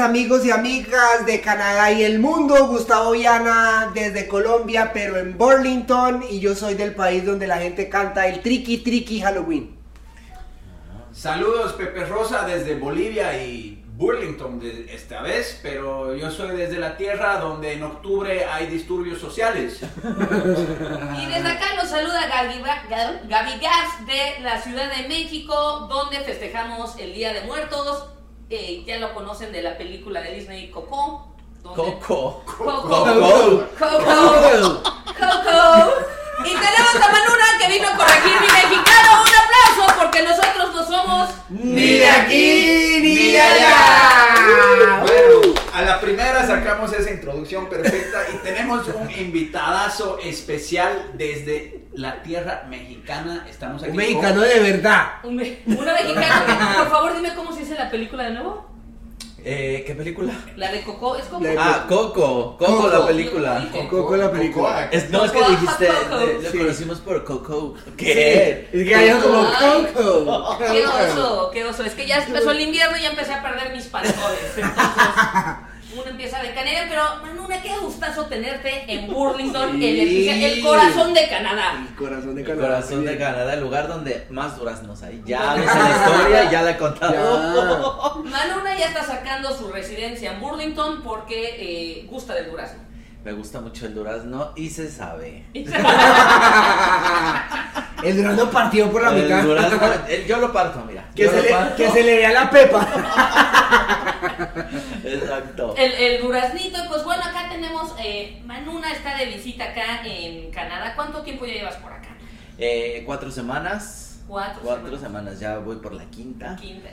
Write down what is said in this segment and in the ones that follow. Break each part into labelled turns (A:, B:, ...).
A: Amigos y amigas de Canadá y el mundo, Gustavo Viana desde Colombia, pero en Burlington y yo soy del país donde la gente canta el Tricky Tricky Halloween.
B: Saludos Pepe Rosa desde Bolivia y Burlington de esta vez, pero yo soy desde la tierra donde en octubre hay disturbios sociales.
C: Y desde acá nos saluda Gaby, Ga- Gaby Gas de la Ciudad de México, donde festejamos el Día de Muertos. Eh, ya lo conocen de la película de Disney Coco. donde-
D: Coco.
C: Coco.
D: Coco.
C: Coco. Coco. Y tenemos a Manuna que vino a corregir mi mexicano. Porque nosotros no somos
A: Ni de aquí ni de allá.
B: Bueno, a la primera sacamos esa introducción perfecta y tenemos un invitadazo especial desde la tierra mexicana. Estamos aquí
A: Un
B: con-
A: mexicano de verdad.
C: Un me- una mexicana. Por favor, dime cómo se dice la película de nuevo.
D: Eh, ¿Qué película?
C: La de Coco. Es como.
A: La de-
D: Ah, Coco. Coco,
A: Coco.
D: la película.
C: Coco.
A: Coco la película.
D: Es, no, es que
C: Coco.
D: dijiste,
C: Coco.
D: eh, lo
A: Sí.
D: conocimos por Coco. ¿Qué?
A: Es que hay como. Coco.
C: Qué oso, qué oso. Es que ya empezó el invierno y ya empecé a perder mis pantalones. Entonces, uno empieza a decanear. Pero, Manuna, qué gustazo tenerte en Burlington,
A: Sí.
C: el, el corazón de Canadá.
A: El corazón de
D: El
A: Canadá.
D: corazón de Canadá, el lugar donde más duraznos hay. Ya me sé la historia, ya la he contado.
C: Manuna ya está sacando su residencia en Burlington porque eh, gusta del durazno.
D: Me gusta mucho el durazno y se sabe.
A: El durazno partido por la
D: El
A: mitad.
D: durazno, el- yo lo parto, mira.
A: Que se,
D: lo
A: le,
D: parto.
A: que se le vea la pepa.
D: Exacto.
C: El, el duraznito, pues bueno, acá tenemos, eh, Manuna está de visita acá en Canadá. ¿Cuánto tiempo ya llevas por acá?
D: Eh, cuatro semanas.
C: Cuatro,
D: Cuatro semanas, ya voy por la quinta.
C: Quinta.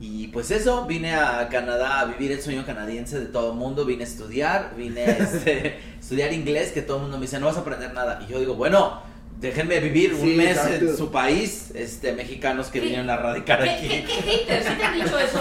D: Y pues eso, vine a Canadá a vivir el sueño canadiense de todo el mundo, vine a estudiar, vine a este, estudiar inglés, que todo el mundo me dice, no vas a aprender nada. Y yo digo, bueno, déjenme vivir un mes
A: exacto.
D: en su país, este, mexicanos que
C: ¿Qué?
D: vinieron a radicar
C: ¿Qué,
D: aquí.
C: qué, qué haters? ¿Sí te han dicho eso?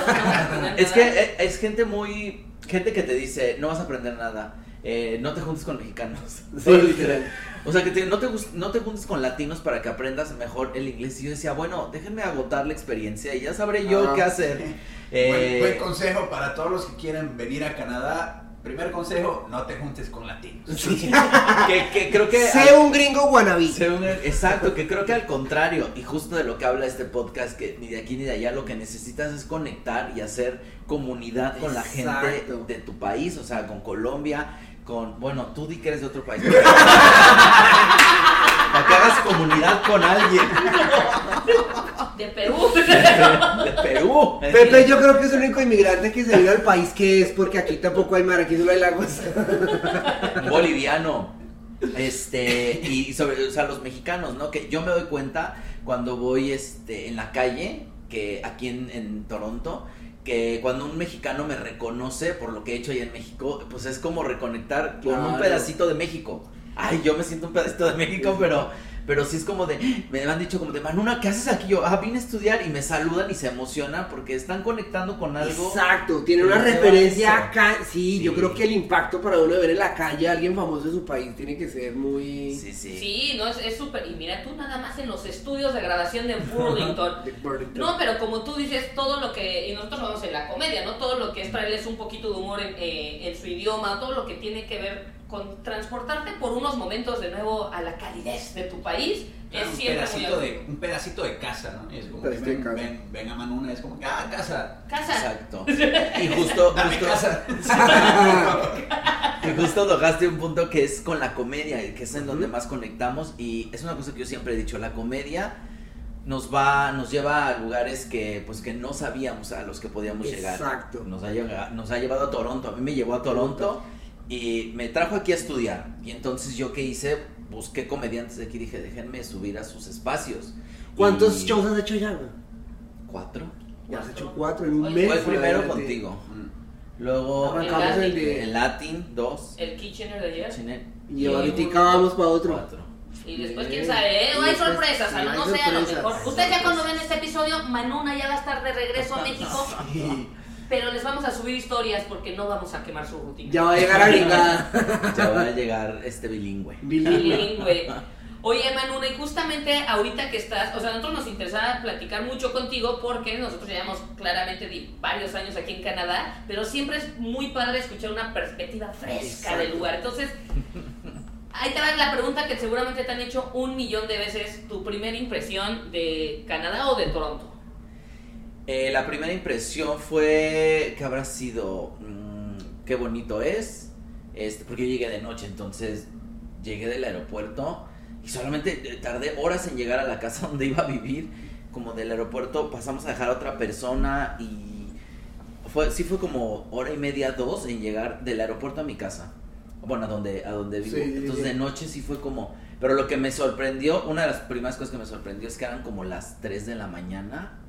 C: No
D: Es que eh, es gente muy, gente que te dice, no vas a aprender nada, eh, no te juntes con mexicanos.
A: Sí, literal.
D: O sea, que te- no, te, no te juntes con latinos para que aprendas mejor el inglés. Y yo decía, bueno, déjenme agotar la experiencia y ya sabré yo
A: Ah.
D: qué hacer.
B: Buen,
D: Eh,
B: buen consejo para todos los que quieren venir a Canadá. Primer consejo, no te juntes con latinos.
D: que, que creo que...
A: Sé un gringo wannabe.
D: Sé un- exacto, que creo que al contrario, y justo de lo que habla este podcast, que ni de aquí ni de allá, lo que necesitas es conectar y hacer comunidad con la gente de tu país, o sea, con Colombia, con, bueno, tú di que eres de otro país. Para que hagas comunidad con alguien
C: De Perú.
D: de Perú.
A: Pepe yo creo que es el único inmigrante que se vino al país que es porque aquí tampoco hay mar, aquí solo hay lagos.
D: un boliviano. Este, y sobre, o sea, los mexicanos, ¿no? Que yo me doy cuenta cuando voy este, en la calle, que aquí en, en Toronto, que cuando un mexicano me reconoce por lo que he hecho allá en México, pues es como reconectar con un pedacito de México. Ay, yo me siento un pedacito de México, pero, pero sí es como de, me han dicho como de, Manuna, ¿qué haces aquí? Yo, ah, vine a estudiar y me saludan y se emocionan porque están conectando con algo.
A: Exacto, tiene una referencia acá. Sí, yo
D: Sí.
A: creo que el impacto para uno de ver en la calle a alguien famoso de su país tiene que ser muy.
D: Sí, sí.
C: Sí, no, es es súper. Y mira, tú nada más en los estudios de grabación de Burlington.
A: de Burlington.
C: No, pero como tú dices, todo lo que, y nosotros lo vemos en la comedia, ¿no? Todo lo que es traerles un poquito de humor en, eh, en su idioma, todo lo que tiene que ver con transportarte por unos momentos de nuevo a la calidez de tu país, es
B: un,
C: siempre muy
B: pedacito de, un pedacito de casa, ¿no? Es como que ven,
A: casa.
B: ven, ven a Manuna, es como que, ah, casa,
C: Casa.
D: Exacto. Y justo, justo,
B: casa.
D: y justo tocaste un punto que es con la comedia, que es en donde más conectamos. Y es una cosa que yo siempre he dicho, la comedia nos va, nos lleva a lugares que pues que no sabíamos a los que podíamos llegar.
A: Exacto.
D: Nos ha, llegado, nos ha llevado a Toronto. A mí me llevó a Toronto y me trajo aquí a estudiar. Y entonces yo qué hice, busqué comediantes de aquí, dije, déjenme subir a sus espacios.
A: ¿Cuántos
D: Y-
A: shows has hecho ya? güey?
D: Cuatro.
A: Ya has hecho cuatro en un
C: Oye,
A: mes.
D: Fue el primero contigo.
B: Mm.
D: Luego
A: Arrancamos
C: El
A: el de.
D: el Latin, dos.
C: El Kitchener de ayer.
D: Chine,
A: Y ahorita vamos para otro.
D: cuatro.
C: Y después, quién sabe, ¿eh?
A: Y
C: No hay sorpresas,
A: sí,
C: a no sé, a lo mejor. Ustedes ya cuando ven este episodio, Manuna ya va a estar de regreso a México.
A: Sí.
C: Pero les vamos a subir historias porque no vamos a quemar su rutina.
A: Ya va a llegar a.
D: Ya va a llegar este bilingüe.
A: Bilingüe.
C: Bilingüe. Oye, Manu, y justamente ahorita que estás, o sea, a nosotros nos interesaba platicar mucho contigo porque nosotros llevamos claramente de varios años aquí en Canadá, pero siempre es muy padre escuchar una perspectiva fresca del lugar. Entonces, ahí te va la pregunta que seguramente te han hecho un millón de veces, tu primera impresión de Canadá o de Toronto.
D: Eh, la primera impresión fue que habrá sido, mm, qué bonito es, este, porque yo llegué de noche, entonces llegué del aeropuerto y solamente eh, tardé horas en llegar a la casa donde iba a vivir, como del aeropuerto pasamos a dejar a otra persona y fue, sí fue como hora y media, dos en llegar del aeropuerto a mi casa, bueno, a donde, a donde vivo,
A: Sí,
D: entonces de noche sí fue como, pero lo que me sorprendió, una de las primeras cosas que me sorprendió es que eran como las 3 de la mañana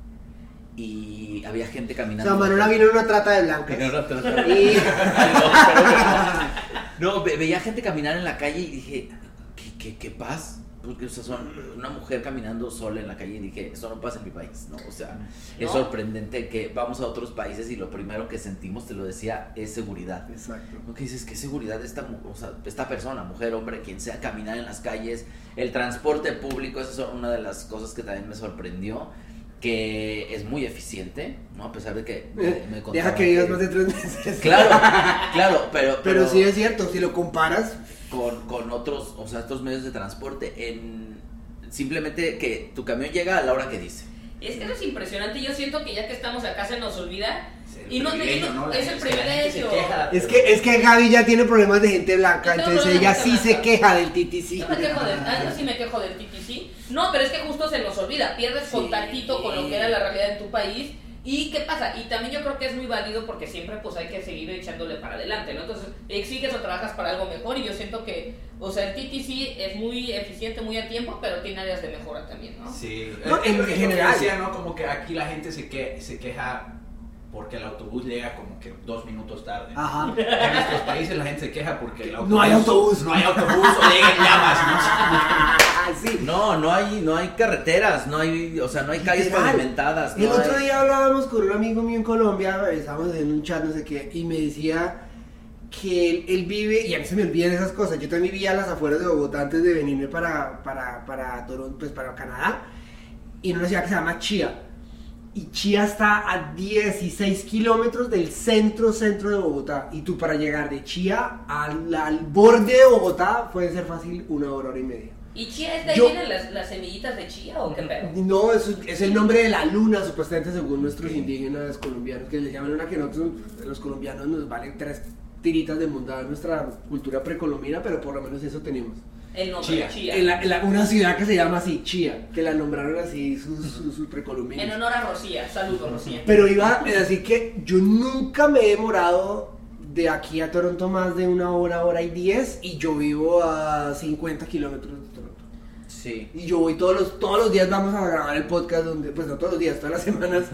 D: y había gente
A: O
D: caminando.
A: sea, Manuela vino en una trata de blancas.
D: En una trata.
A: Y-
D: No, ve- veía gente caminar en la calle y dije, ¿qué, qué, qué paz? Porque, o sea, son una mujer caminando sola en la calle y dije, eso no pasa en mi país, ¿no? O sea, es
C: ¿No?
D: sorprendente que vamos a otros países y lo primero que sentimos, te lo decía, es seguridad.
A: Exacto.
D: ¿No? Que dices, ¿qué seguridad esta, o sea, esta persona, mujer, hombre, quien sea, caminar en las calles, el transporte público, esa es una de las cosas que también me sorprendió, que es muy eficiente, ¿no? A pesar de que me, me
A: Eh, Deja
D: contaban
A: que vivas más de tres meses.
D: Claro, claro, pero,
A: Pero sí es cierto, si lo comparas,
D: con, con otros, o sea, estos medios de transporte, en simplemente que tu camión llega a la hora que dice.
C: Es que eso es impresionante. Yo siento que ya que estamos acá se nos olvida.
B: Es el
C: Y no, no- es el privilegio.
A: es que, es que Gaby ya tiene problemas de gente blanca, entonces ella sí se queja del TTC.
C: Yo me quejo del, ah, yo sí me quejo del TTC. No, pero es que justo se nos olvida. Pierdes
A: Sí.
C: contactito con lo que era la realidad en tu país. ¿Y qué pasa? Y también yo creo que es muy válido porque siempre pues hay que seguir echándole para adelante, ¿no? Entonces, exiges o trabajas para algo mejor y yo siento que, o sea, el TTC es muy eficiente, muy a tiempo, pero tiene áreas de mejora también, ¿no?
B: Sí,
A: No, en
B: lo que- lo que
A: general.
B: decía, ¿no? Como que aquí la gente se, que, se queja porque el autobús llega como que dos minutos tarde.
A: Ajá.
B: En nuestros países la gente se queja porque el autobús,
A: No hay autobús.
B: No hay autobús o llega en llamas.
A: Ah, sí.
D: No, no hay, no hay carreteras, no hay, o sea, no hay calles pavimentadas.
A: El
D: no
A: otro
D: hay-
A: día hablábamos con un amigo mío en Colombia, estábamos haciendo un chat, no sé qué, y me decía que él, él vive, y a mí se me olvidan esas cosas, yo también vivía a las afueras de Bogotá antes de venirme para, para, para Toronto, pues para Canadá, y en una ciudad que se llama Chía. Y Chía está a 16 kilómetros del centro, centro de Bogotá. Y tú para llegar de Chía al, al borde de Bogotá puede ser fácil una hora, hora y media.
C: ¿Y chía es de ahí
A: Yo-
C: vienen las, las semillitas de chía o qué pedo?
A: No, es, es el nombre de la luna, supuestamente, según nuestros indígenas colombianos, que le llaman una que nosotros, los colombianos, nos valen tres tiritas de mundada nuestra cultura precolombina, pero por lo menos eso tenemos.
C: El nombre
B: Chía.
C: chía.
A: En, la- en la- una ciudad que se llama así, Chía, que la nombraron así sus, sus
C: En
A: precolombinos.
C: honor a Rocía. Saludos, Rocía.
A: Pero iba, es así que yo nunca me he demorado de aquí a Toronto más de una hora, hora y diez, y yo vivo a 50 kilómetros de Toronto.
D: Sí.
A: Y yo voy todos los, todos los días vamos a grabar el podcast donde, pues no todos los días, todas las semanas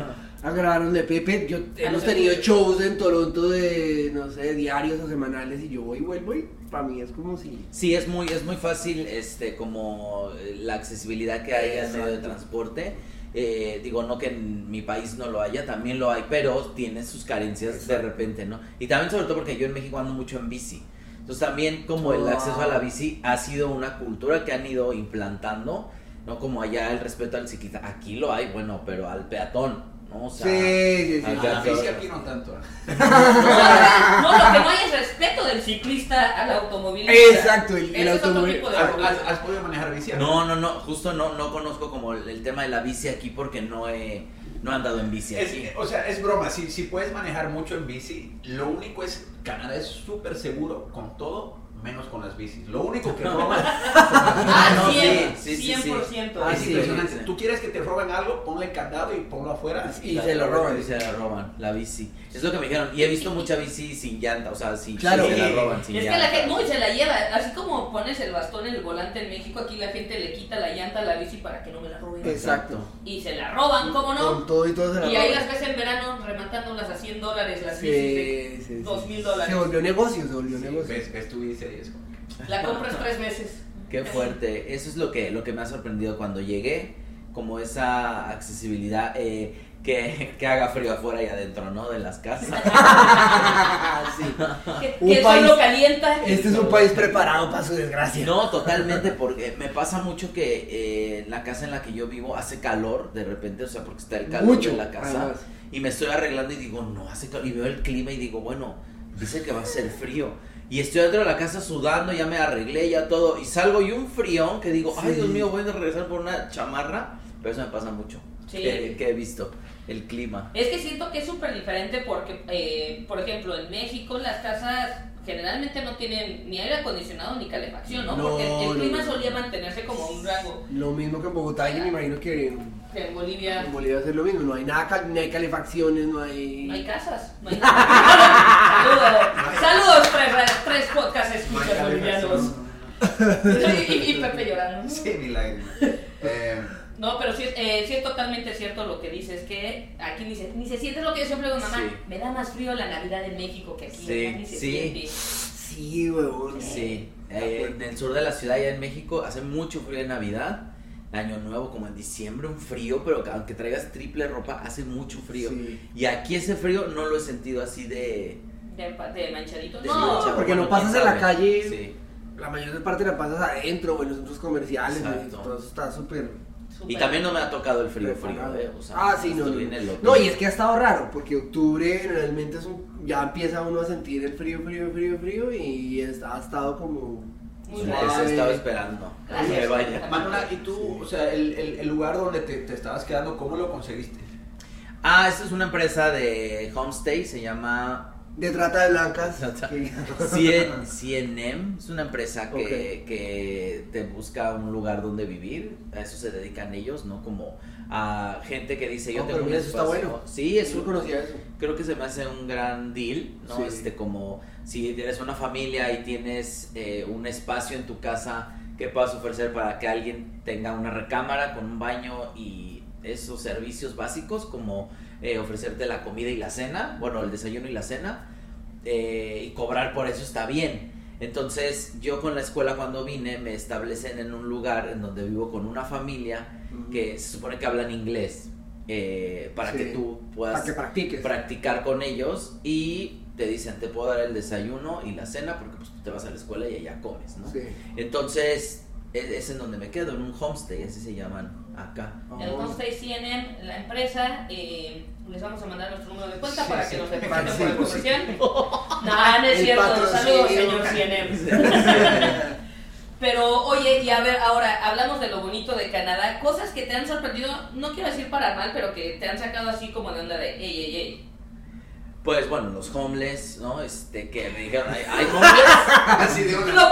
A: a grabar donde Pepe, yo hemos tenido shows en Toronto de, no sé, diarios o semanales y yo voy y vuelvo y para mí es como si...
D: Sí, es muy, es muy fácil, este, como la accesibilidad que hay al medio de transporte. Eh, digo, no que en mi país no lo haya, también lo hay, pero tiene sus carencias de repente, ¿no? Y también sobre todo porque yo en México ando mucho en bici. Entonces también como el acceso a la bici ha sido una cultura que han ido implantando, ¿no? Como allá el respeto al ciclista. Aquí lo hay, bueno, pero al peatón, ¿no? O sea,
A: sí, sí, sí.
D: al
B: A la bici aquí no tanto.
C: No, lo que no hay es respeto del ciclista al automovilista.
A: Exacto, el- el
C: de
B: ¿Has, has- podido manejar bici?
D: No, no, no, justo no, no conozco como el, el tema de la bici aquí porque no he, no he andado en bici
B: Es-
D: aquí.
B: o sea, es broma. Si, si puedes manejar mucho en bici, lo único es, Canadá es súper seguro con todo, menos con las bicis. Lo único que roban
C: Ah,
D: no,
C: 100,
D: sí, sí, sí, sí.
C: 100%.
A: Ah,
B: es
A: sí,
B: impresionante.
D: sí.
B: Tú quieres que te roben algo, ponle candado y ponlo afuera.
A: Y se lo roban.
D: Y se la roban, la bici. Es lo que me dijeron. Y he visto mucha bici sin llanta, o sea, sin,
A: Claro.
D: se la
B: Sí.
D: roban sin
C: Es que
D: llanta.
C: la gente, no, y se la lleva, así como pones el bastón en el volante en México, aquí la gente le quita la llanta a la bici para que no me la roben.
A: Exacto.
C: Y se la roban, ¿cómo
A: Con
C: no?
A: todo y todo se la
C: Y ahí
A: roban.
C: las ves en verano rematándolas a 100 dólares las
A: Sí,
C: bicis de
A: sí, sí.
C: 2 mil dólares.
A: Se volvió negocio, se volvió
B: Sí,
A: negocio.
B: ves, ves tu bici
C: La compras tres veces.
D: Qué fuerte. Eso es lo que, lo que me ha sorprendido cuando llegué. como esa accesibilidad eh, que, que haga frío afuera y adentro, ¿no? De las casas.
A: Sí.
C: Que, que
A: país-
C: solo calienta.
A: Este es un país preparado para su desgracia.
D: No, totalmente, porque me pasa mucho que eh, en la casa en la que yo vivo hace calor de repente, o sea, porque está el calor
A: Mucho.
D: en la casa.
A: además.
D: Y me estoy arreglando y digo, no, hace calor. Y veo el clima y digo, bueno, dice que va a ser frío. Y estoy dentro de la casa sudando, ya me arreglé, ya todo. Y salgo y un frío que digo, ay. Dios mío, voy a regresar por una chamarra. Pero eso me pasa mucho.
C: Sí.
D: Que, que he visto el clima.
C: Es que siento que es súper diferente porque, eh, por ejemplo, en México las casas generalmente no tienen ni aire acondicionado ni calefacción, ¿no?
A: No,
C: porque el, clima
A: no.
C: solía mantenerse como un rango.
A: Lo mismo que en Bogotá y me imagino que en,
C: Que en Bolivia
A: en Bolivia es lo mismo. No hay nada, no hay calefacciones, no hay...
C: no hay casas. No hay nada. Saludos. Saludos, tres, tres podcast escuchas bolivianos. y, Pepe llorando.
B: Sí, mi lágrima. Eh,
C: No, pero sí, es- eh, sí es totalmente cierto lo que dices, que aquí ni se, ni se siente lo que yo siempre digo, mamá,
D: Sí.
C: me da más frío la Navidad en México que aquí,
D: Sí,
C: ni se
D: sí.
C: siente.
A: Sí, huevón.
D: Sí, eh, en el sur de la ciudad, allá en México, hace mucho frío en Navidad. Año Nuevo, como en diciembre, un frío, pero que aunque traigas triple ropa, hace mucho frío.
A: Sí.
D: Y aquí ese frío no lo he sentido así de...
C: De, manchadito.
D: de
C: No,
D: mancha,
A: porque
D: bueno,
A: no pasas en la calle.
D: Sí.
A: La mayor parte la pasas adentro o en los centros comerciales.
D: Exacto.
A: güey, Todo eso está súper...
D: Y también no me ha tocado el frío frío, eh, o sea,
A: ah, sí, no. No, y es que ha estado raro, porque octubre generalmente es un, ya empieza uno a sentir el frío, frío, frío, frío, y ha estado como...
D: Eso estaba esperando. que vaya.
B: Manuela, ¿y tú, o sea, el, el- el lugar donde te, te estabas quedando, cómo lo conseguiste?
D: Ah, esta es una empresa de homestay, se llama
A: De trata de blancas.
D: Trata- Cien- CNM es una empresa que, que te busca un lugar donde vivir. A eso se dedican ellos, ¿no? Como a gente que dice, yo
A: Oh,
D: tengo
A: pero
D: un
A: eso está
D: espacio.
A: bueno.
D: Sí, es
A: Yo
D: un-
A: conocía eso.
D: creo que se me hace un gran deal, ¿no?
A: Sí.
D: Este, como si tienes una familia y tienes eh, un espacio en tu casa que puedas ofrecer para que alguien tenga una recámara con un baño y esos servicios básicos como eh, ofrecerte la comida y la cena, bueno, el desayuno y la cena, eh, y cobrar por eso está bien. Entonces yo con la escuela cuando vine me establecen en un lugar en donde vivo con una familia que se supone que hablan inglés eh, para
A: Sí.
D: que tú puedas
A: Para que practiques.
D: practicar con ellos y te dicen te puedo dar el desayuno y la cena porque pues tú te vas a la escuela y allá comes, ¿no?
A: Sí.
D: Entonces es, es en donde me quedo, en un homestay, así se llaman acá.
A: Oh.
C: Homestay CNM, la empresa, eh, les vamos a mandar nuestro número de cuenta
B: Sí,
C: para
B: sí.
C: que nos depositen
A: sí,
C: por
A: sí.
C: comercial. No, no es
A: El
C: cierto. Saludos, señor CNM. Pero, oye, y a ver, ahora hablamos de lo bonito de Canadá. Cosas que te han sorprendido, no quiero decir para mal, pero que te han sacado así como de onda de, ey, ey, ey.
D: Pues bueno, los homeless, ¿no? Este, que me dijeron, ¿hay, hay homeless?
B: Así de una.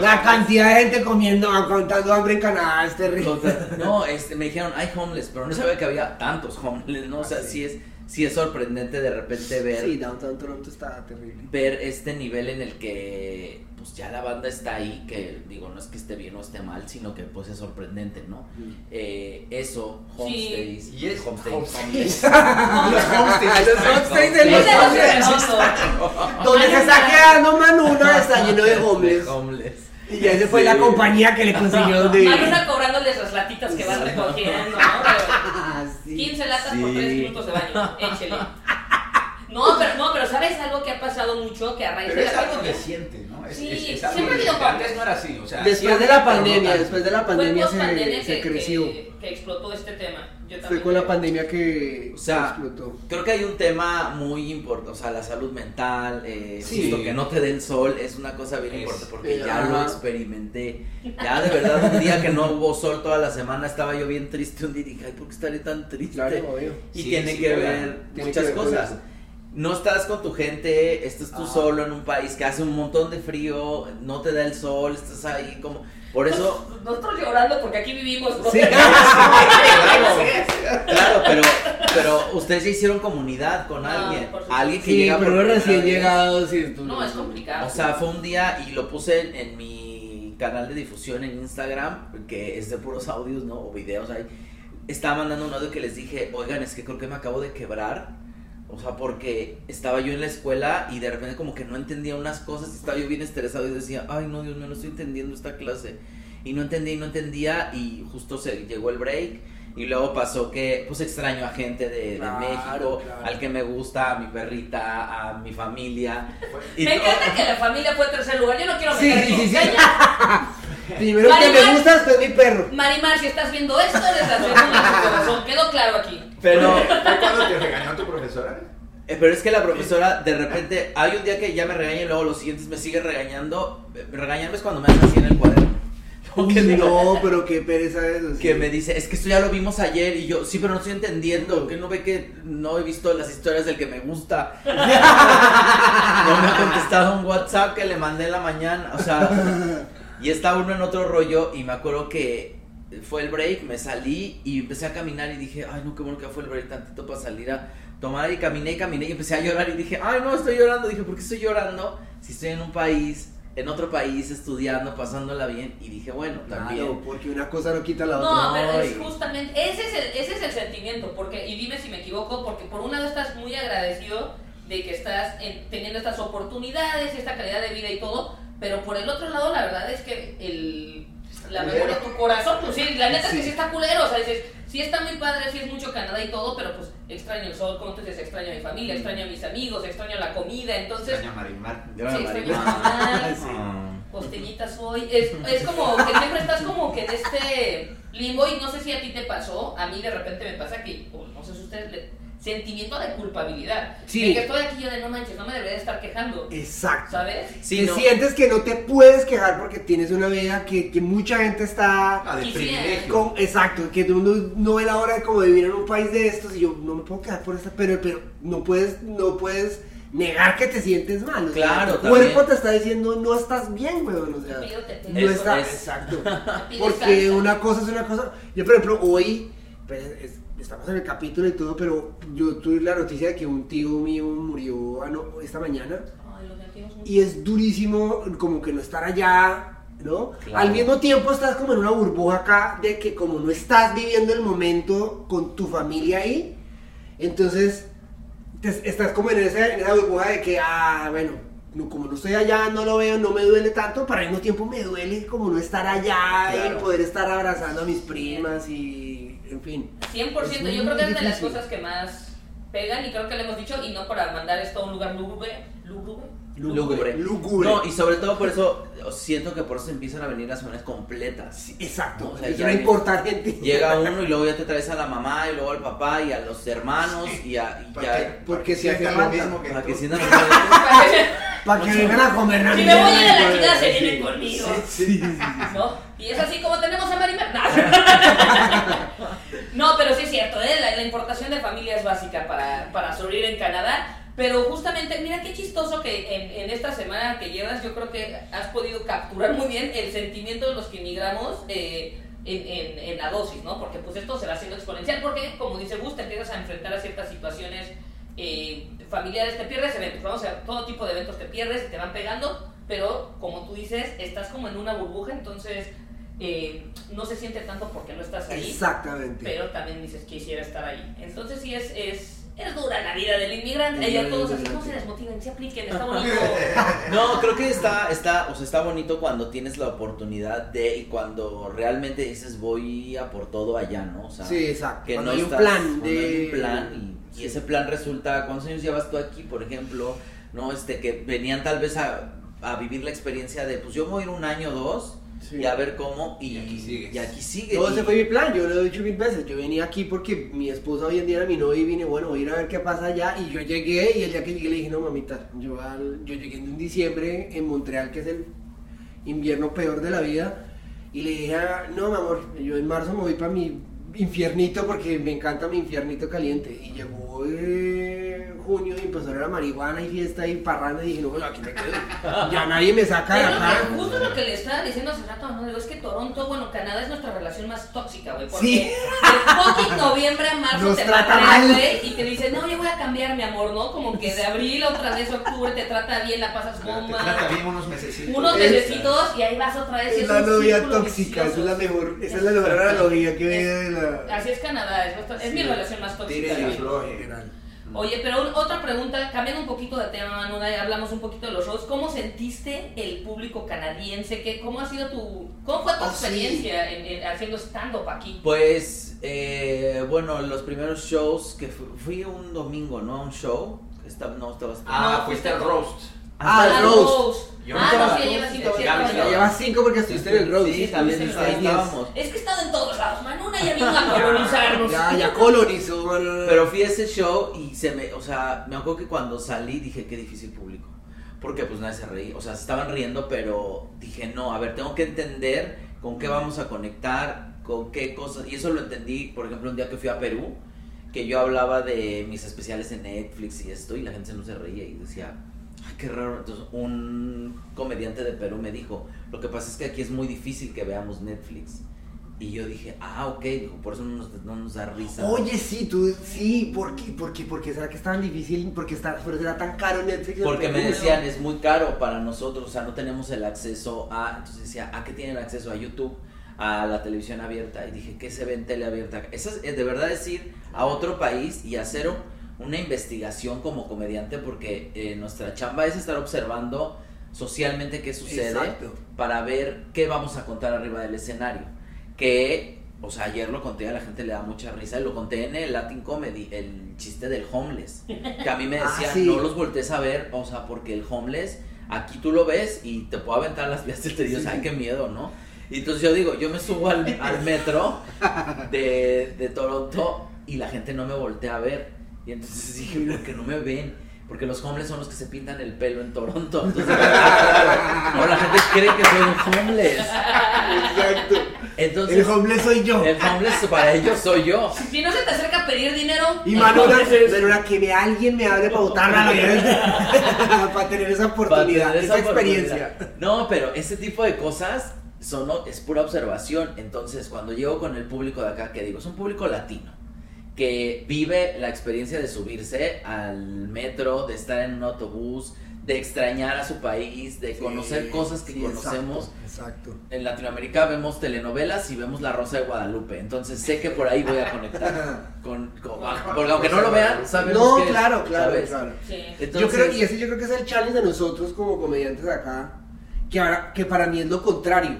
A: La cantidad de gente comiendo, aguantando hambre en Canadá es terrible.
D: No, este, me dijeron, hay homeless, pero no sabía que había tantos homeless, ¿no? O sea,
A: Ah, sí.
D: sí es, sí es sorprendente de repente ver
A: Sí, Downtown Toronto está terrible.
D: ver este nivel en el que pues ya la banda está ahí, que digo, no es que esté bien o esté mal, sino que pues es sorprendente, ¿no? Eh, eso, homestays,
B: Y es
D: homestays.
B: Los homestays.
A: Los homestays de los
C: se.
A: Donde se está quedando Manuna está lleno de
D: De
A: homeless.
D: homeless.
A: Y esa fue la compañía que le consiguió vivir.
C: Manuna cobrándoles las latitas que van recogiendo, ¿no? Pero
A: Ah, sí.
C: 15 latas por
D: Sí.
C: 3 minutos de baño, échele. No, pero, no, pero ¿sabes algo que ha pasado mucho? Que a raíz
B: Pero
C: de
B: es
C: la
B: algo
C: pandemia-.
B: Es,
C: Sí,
B: es, es algo
C: siempre ha.
B: Antes no era así, o sea.
A: Después
B: sí
A: de la pandemia, después de la pandemia se, se
C: que,
A: creció.
C: que, que explotó este tema. Yo
A: Fue
C: también
A: con la pandemia que
D: O sea,
A: se explotó.
D: Creo que hay un tema muy importante, o sea, la salud mental, eh,
A: Sí.
D: justo que no te dé el sol es una cosa bien
B: Es-
D: importante porque ya lo experimenté. Ya de verdad un día que no hubo sol toda la semana estaba yo bien triste un día y dije, ay, ¿por qué estaré tan triste?
A: Claro, obvio.
D: y
B: Sí,
D: tiene
B: sí,
D: que ver
A: Tiene
D: muchas
A: que ver con
D: cosas. No estás con tu gente, estás tú
B: Ajá.
D: solo en un país que hace un montón de frío, no te da el sol, estás ahí como... Por eso...
C: Nosotros llorando porque aquí vivimos. ¿no?
A: Sí.
D: Claro, claro, pero, pero ustedes ya hicieron comunidad con
C: No,
D: alguien. Alguien que
A: Sí,
D: llega
A: pero
D: por
A: recién y tú-
C: No, es complicado.
D: O sea, fue un día y lo puse en, en mi canal de difusión en Instagram, que es de puros audios, ¿no? O videos ahí. Estaba mandando un audio que les dije, oigan, es que creo que me acabo de quebrar. O sea, porque estaba yo en la escuela y de repente como que no entendía unas cosas y estaba yo bien estresado y decía, ay no, Dios mío, no estoy entendiendo esta clase. y no entendía y no entendía y justo se llegó el break y luego pasó que pues extraño a gente de, México,
A: claro.
D: al que me gusta, a mi perrita, a mi familia. Y
C: Me encanta que la familia fue tercer lugar. Yo no quiero
A: Sí,
C: meter
A: sí, sí, sí. Primero que me gusta, después mi perro.
C: Marimar, si estás viendo esto, eres la segunda en tu corazón. Quedó claro aquí.
D: Pero,
B: ¿Fue cuando te regañó tu profesora?
D: eh, pero es que la profesora de repente, hay un día que ya me regaña y luego los siguientes me sigue regañando. Regañarme es cuando me hacen así en el cuaderno. Que digo,
A: no, pero qué pereza eso. sí.
D: que me dice, es que esto ya lo vimos ayer y yo, sí, pero no estoy entendiendo, que no ve que no he visto las historias del que me gusta. No me ha contestado un WhatsApp que le mandé en la mañana, o sea, y está uno en otro rollo y me acuerdo que fue el break, me salí y empecé a caminar y dije, ay, no, qué bueno que fue el break tantito para salir a tomar y caminé y caminé y empecé a llorar y dije, ay, no, estoy llorando, dije, ¿por qué estoy llorando si estoy en un país, en otro país, estudiando, pasándola bien? Y dije, bueno, también.
A: Claro, porque una cosa no quita la
C: No,
A: otra.
C: pero es justamente, ese es, el, ese es el sentimiento, porque, y dime si me equivoco, porque por un lado estás muy agradecido de que estás en- teniendo estas oportunidades, esta calidad de vida y todo, pero por el otro lado la verdad es que el, la memoria de tu corazón, pues sí, la neta es que
A: Sí.
C: sí está culero, o sea, dices, sí está muy padre, sí es mucho Canadá y todo, pero pues extraño el sol, como tú dices, extraño a mi familia, extraño a mis amigos, extraño la comida, entonces...
B: Extraña a Marimar.
D: Yo
C: Sí, extraño a
D: marimar.
C: mamá,
D: Ah.
C: Es, es como que siempre estás como que en este limbo y no sé si a ti te pasó, a mí de repente me pasa que, o no sé si ustedes, le- sentimiento de culpabilidad.
A: Sí.
C: De que estoy aquí yo de no manches, no me debería de estar quejando.
A: Exacto.
C: ¿Sabes?
D: Sí,
A: te
D: no.
A: sientes que no te puedes quejar porque tienes una vida que, que mucha gente está
B: Ah, de privilegio.
A: con, exacto, que uno no ve la hora de como vivir en un país de estos y yo no me puedo quedar por esta, pero, pero no puedes, no puedes negar que te sientes mal. o sea,
D: Claro,
A: tu
D: también.
A: cuerpo te está diciendo no estás bien, weón, o sea,
C: Pido te pido
A: no
D: Eso
A: está,
D: es.
A: exacto.
C: Te pido
A: Porque una cosa es una cosa. Yo, por ejemplo, hoy, pues, es- estamos en el capítulo y todo, pero yo tuve la noticia de que un tío mío murió ano- esta mañana.
C: Ay.
A: Y es durísimo como que no estar allá, ¿no?
D: Claro.
A: Al mismo tiempo estás como en una burbuja acá de que como no estás viviendo el momento con tu familia ahí, entonces te- estás como en esa, en esa burbuja de que, ah, bueno, no, como no estoy allá, no lo veo, no me duele tanto, pero al mismo tiempo me duele como no estar allá
B: Claro.
A: y poder estar abrazando a mis primas y, en fin.
C: 100%,
A: Es
C: yo creo que es de las cosas que más pegan y creo que le hemos dicho, y no para mandar esto a un lugar lúgubre, lúgubre,
D: Lúgubre.
A: Lúgubre.
D: No, y sobre todo por eso siento que por eso empiezan a venir las uniones completas.
A: Sí, exacto,
D: O sea, vi-
A: importante gente.
D: Llega uno y luego ya te traes a la mamá y luego al papá y a los hermanos y a y
B: Para
D: ya
B: que,
A: porque si hace
B: sientan lo mismo que
D: para que sientan
A: Para que vengan a comer
C: Si me voy a ir a la chingada, se vienen conmigo.
A: Sí, sí.
C: ¿no? Y es así como tenemos a Marimar. No, pero sí es cierto, ¿eh? la, la importación de familia es básica para, para sobrevivir en Canadá. Pero justamente, mira qué chistoso que en, en esta semana que llevas, yo creo que has podido capturar muy bien el sentimiento de los que emigramos eh, en, en- en la dosis, ¿no? Porque pues esto se va haciendo exponencial, porque como dice Gus, te empiezas a enfrentar a ciertas situaciones eh, familiares, te pierdes eventos, vamos a ver, todo tipo de eventos te pierdes y te van pegando, pero como tú dices, estás como en una burbuja, entonces eh, no se siente tanto porque no estás ahí,
A: Exactamente.
C: pero también dices quisiera estar ahí. Entonces sí es, es, es dura la vida del inmigrante, y a
A: dura,
C: todos así, no se desmotiven, se apliquen, está bonito.
D: No, creo que está, está, o sea, está bonito cuando tienes la oportunidad de y cuando realmente dices voy a por todo allá, ¿no? O sea,
A: Sí, exacto.
D: que
A: Cuando
D: no
A: hay un plan de-
D: hay un plan y, y
A: Sí.
D: ese plan resulta, ¿cuántos años llevas tú aquí, por ejemplo? No, este, que venían tal vez a, a vivir la experiencia de, pues yo me voy a ir un año o dos
A: Sí.
D: y a ver cómo y,
B: Y aquí sigues.
D: y aquí sigue.
A: No,
D: y-
A: ese fue mi plan, yo lo he dicho mil veces. Yo venía aquí porque mi esposa hoy en día era mi novia y vine, bueno, voy a ir a ver qué pasa allá. Y yo llegué y el día que llegué le dije, no, mamita, yo, al- yo llegué en diciembre en Montreal, que es el invierno peor de la vida. Y le dije, ah, no, mi amor, yo en marzo me voy para mi infiernito porque me encanta mi infiernito caliente. Y llegó eh, junio y empezó a la marihuana y fiesta y parranda. Y dije, no, bueno, aquí me quedo. Ya nadie me saca de acá.
C: justo lo que le estaba diciendo hace rato, ¿no? Digo, es que Toronto, bueno, Canadá es nuestra relación más tóxica, güey. Porque
A: Sí.
C: de fucking noviembre a marzo
A: Nos
C: te
A: trata
C: güey, y te dicen, no, yo voy a cambiar, mi amor, ¿no? Como que de abril a otra vez octubre te trata bien, la pasas
B: Te
C: bomba.
B: trata bien unos mesecitos.
C: Unos
A: Es-
C: necesitos y ahí vas otra vez. y
A: Es la novia tóxica, esa es la mejor, esa es la mejor analogía que
C: Es-
A: ve de la...
C: Así es Canadá, es, nuestra- es mi
A: Sí.
C: relación más tóxica. Oye, pero un- otra pregunta, cambiando un poquito de tema, Manuda, ya hablamos un poquito de los shows. ¿Cómo sentiste el público canadiense? ¿Qué, ¿Cómo ha sido tu, cómo fue tu
A: Oh, sí.
C: experiencia en- en haciendo stand-up aquí?
D: Pues, eh, bueno, los primeros shows que fu- fui un domingo, ¿no? A un show. Esta- no, estabas.
B: Ah,
C: No,
B: fuiste al roast.
A: Ah, el
C: Ah,
A: roast.
B: Yo
C: ah,
B: estaba-
C: no, sí, llevas cinco, sí,
A: llevas cinco porque estuviste en el road.
D: Sí, también estábamos.
C: Es que he estado en todos lados. Ya vino a colonizarnos.
A: Ya, ya colonizó.
D: Pero fui a ese show y se me, o sea, me acuerdo que cuando salí dije qué difícil público. Porque pues nadie se reía, o sea, se estaban riendo, pero dije, no, a ver, tengo que entender con qué vamos a conectar, con qué cosas. Y eso lo entendí, por ejemplo, un día que fui a Perú, que yo hablaba de mis especiales en Netflix y esto, y la gente no se reía y decía, ay, qué raro. Entonces, un comediante de Perú me dijo, lo que pasa es que aquí es muy difícil que veamos Netflix. Y yo dije, ah, ok, dijo, por eso no nos, no nos da risa.
A: Oye, sí, tú, sí, ¿por qué, por qué, por qué será que es tan difícil? ¿Por qué está, por qué será tan caro Netflix?
D: Porque me decían, es muy caro para nosotros, o sea, no tenemos el acceso a... Entonces decía, ¿a qué tienen acceso? A YouTube, a la televisión abierta. Y dije, ¿qué se ve en tele abierta? Eso es de verdad es ir a otro país y hacer un- una investigación como comediante, porque eh, nuestra chamba es estar observando socialmente qué sucede
A: Exacto.
D: para ver qué vamos a contar arriba del escenario. Que, o sea, ayer lo conté, a la gente le da mucha risa, y lo conté en el Latin Comedy, el chiste del homeless. Que a mí me
A: Ah,
D: decían,
A: sí.
D: no los voltees a ver, o sea, porque el homeless, aquí tú lo ves y te puede aventar las vías del te dices,
A: Sí.
D: ay, qué miedo, ¿no? Y entonces yo digo, yo me subo al, al metro de, de Toronto y la gente no me voltea a ver. Y entonces dije, ¿por qué no me ven? Porque los homeless son los que se pintan el pelo en Toronto. Entonces, no, la gente cree que soy un homeless.
A: Exacto.
D: Entonces,
A: El homeless soy yo.
D: el homeless para ellos soy yo.
C: Si no se te acerca a pedir dinero,
A: Y
C: el
A: Manuela, Manuela, que me, alguien me hable para botarla a la vida. para tener esa oportunidad, esa,
D: oportunidad.
A: experiencia.
D: No, pero ese tipo de cosas son, es pura observación. Entonces, cuando llego con el público de acá, que digo, es un público latino, que vive la experiencia de subirse al metro, de estar en un autobús, de extrañar a su país, de conocer
A: Sí,
D: cosas que
A: sí,
D: conocemos.
A: Exacto. exacto.
D: En Latinoamérica vemos telenovelas y vemos La Rosa de Guadalupe. Entonces sé que por ahí voy a conectar. Con, con- porque aunque no lo vean, sabemos
A: No,
D: que es,
A: claro, claro,
D: ¿sabes?
A: claro.
C: Sí.
D: Entonces,
A: yo creo, y ese yo creo que es el challenge de nosotros como comediantes de acá, que, ahora, que para mí es lo contrario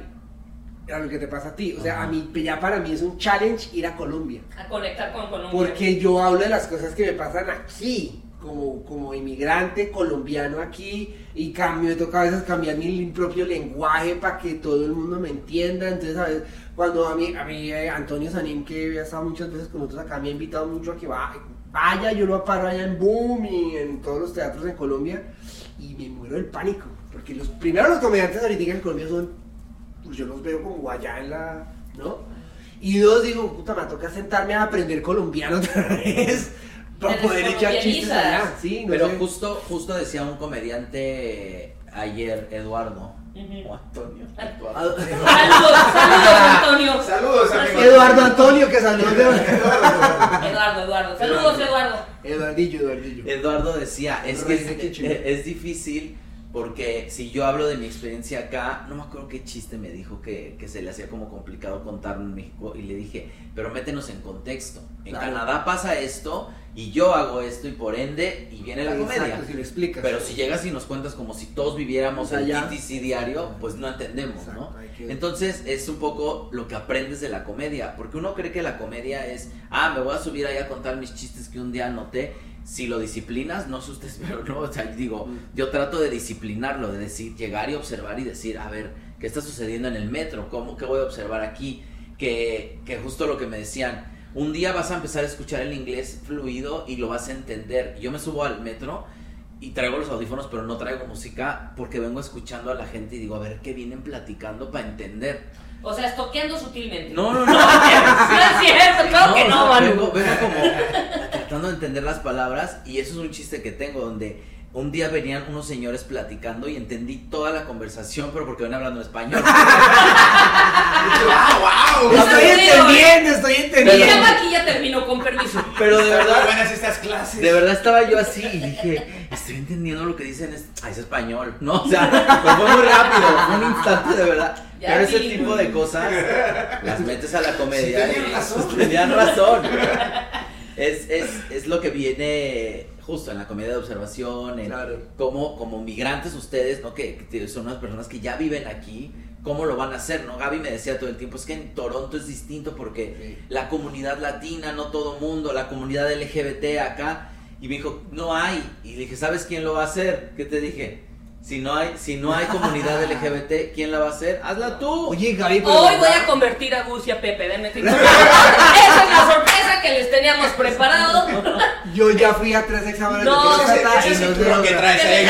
A: a lo que te pasa a ti. O sea,
D: Ajá.
A: a mí, ya para mí es un challenge ir a Colombia.
C: A conectar con Colombia.
A: Porque yo hablo de las cosas que me pasan aquí, como, como inmigrante colombiano aquí, y cambio, me toca a veces cambiar mi propio lenguaje para que todo el mundo me entienda. Entonces, a veces, cuando a mí, a mí eh, Antonio Sanín, que ha estado muchas veces con nosotros acá, me ha invitado mucho a que va- vaya, yo lo paro allá en Boom y en todos los teatros en Colombia, y me muero del pánico. Porque los primeros los comediantes ahorita en Colombia son pues yo los veo como allá en la, ¿no? Y dos, digo, puta, me toca sentarme a aprender colombiano otra vez para poder echar chistes allá, sí, no
D: Pero
A: sé.
D: justo, justo decía un comediante ayer, Eduardo. O Antonio. Eduardo.
C: Saludos, saludos, Antonio.
B: Saludos, amigos.
A: Eduardo Antonio, que salió de...
C: Eduardo, Eduardo. Saludos, Eduardo.
A: Eduardillo, Eduardillo.
D: Eduardo decía, es que es difícil porque si yo hablo de mi experiencia acá, no me acuerdo qué chiste me dijo que, que se le hacía como complicado contarlo en México y le dije, pero métenos en contexto. En
A: Claro.
D: Canadá pasa esto y yo hago esto y por ende y viene la comedia.
A: Exacto, si lo explicas.
D: Pero si llegas y nos cuentas como si todos viviéramos el
A: Allá.
D: TTC diario, pues no entendemos, ¿no?
A: Exacto, hay que-
D: Entonces es un poco lo que aprendes de la comedia, porque uno cree que la comedia es, ah, me voy a subir ahí a contar mis chistes que un día anoté. Si lo disciplinas, no asustes, pero no, o sea, digo, yo trato de disciplinarlo, de decir, llegar y observar y decir, a ver, ¿qué está sucediendo en el metro? ¿Cómo que voy a observar aquí? Que, que justo lo que me decían, un día vas a empezar a escuchar el inglés fluido y lo vas a entender. Yo me subo al metro y traigo los audífonos, pero no traigo música porque vengo escuchando a la gente y digo, a ver qué vienen platicando para entender.
C: O sea, estoqueando sutilmente.
D: No, no, no.
C: No es cierto, claro que no,
D: o sea, vengo, vengo como tratando de entender las palabras y eso es un chiste que tengo donde un día venían unos señores platicando y entendí toda la conversación, pero porque ven hablando español.
B: ¡Wow, wow!
A: Estoy
C: Sí,
A: entendiendo, estoy entendiendo.
C: chamba aquí ya terminó, con permiso.
D: Pero de verdad,
B: buenas estas clases.
D: de verdad estaba yo así y dije, estoy entendiendo lo que dicen, es, ah, es español, ¿no? O sea, pues fue muy rápido, fue un instante de verdad.
C: Ya
D: Pero ese tipo de cosas las metes a la comedia.
B: Sí, tenían
D: y,
B: razón.
D: pues, tenían razón. es, es, es lo que viene justo en la comedia de observación, en
A: Claro.
D: cómo como migrantes ustedes, ¿no? Que, que son unas personas que ya viven aquí, ¿cómo lo van a hacer, no? Gaby me decía todo el tiempo, es que en Toronto es distinto porque la comunidad latina, no todo mundo, la comunidad LGBT acá, y me dijo, no hay, y le dije, ¿sabes quién lo va a hacer? ¿Qué te dije? Si no hay, si no hay comunidad LGBT, ¿quién la va a hacer? Hazla tú.
A: Oye, Gaby, pero
C: Hoy voy a convertir a Gus y a Pepe. denme cinco minutos. Esa es la sorpresa que les teníamos preparado.
A: Yo ya fui a tres exámenes
C: No,
A: de
B: ese- ese
A: y
B: es el
A: no sé
B: cinturón que traes ahí.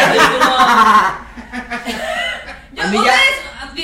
C: Yo,
A: A mí ya-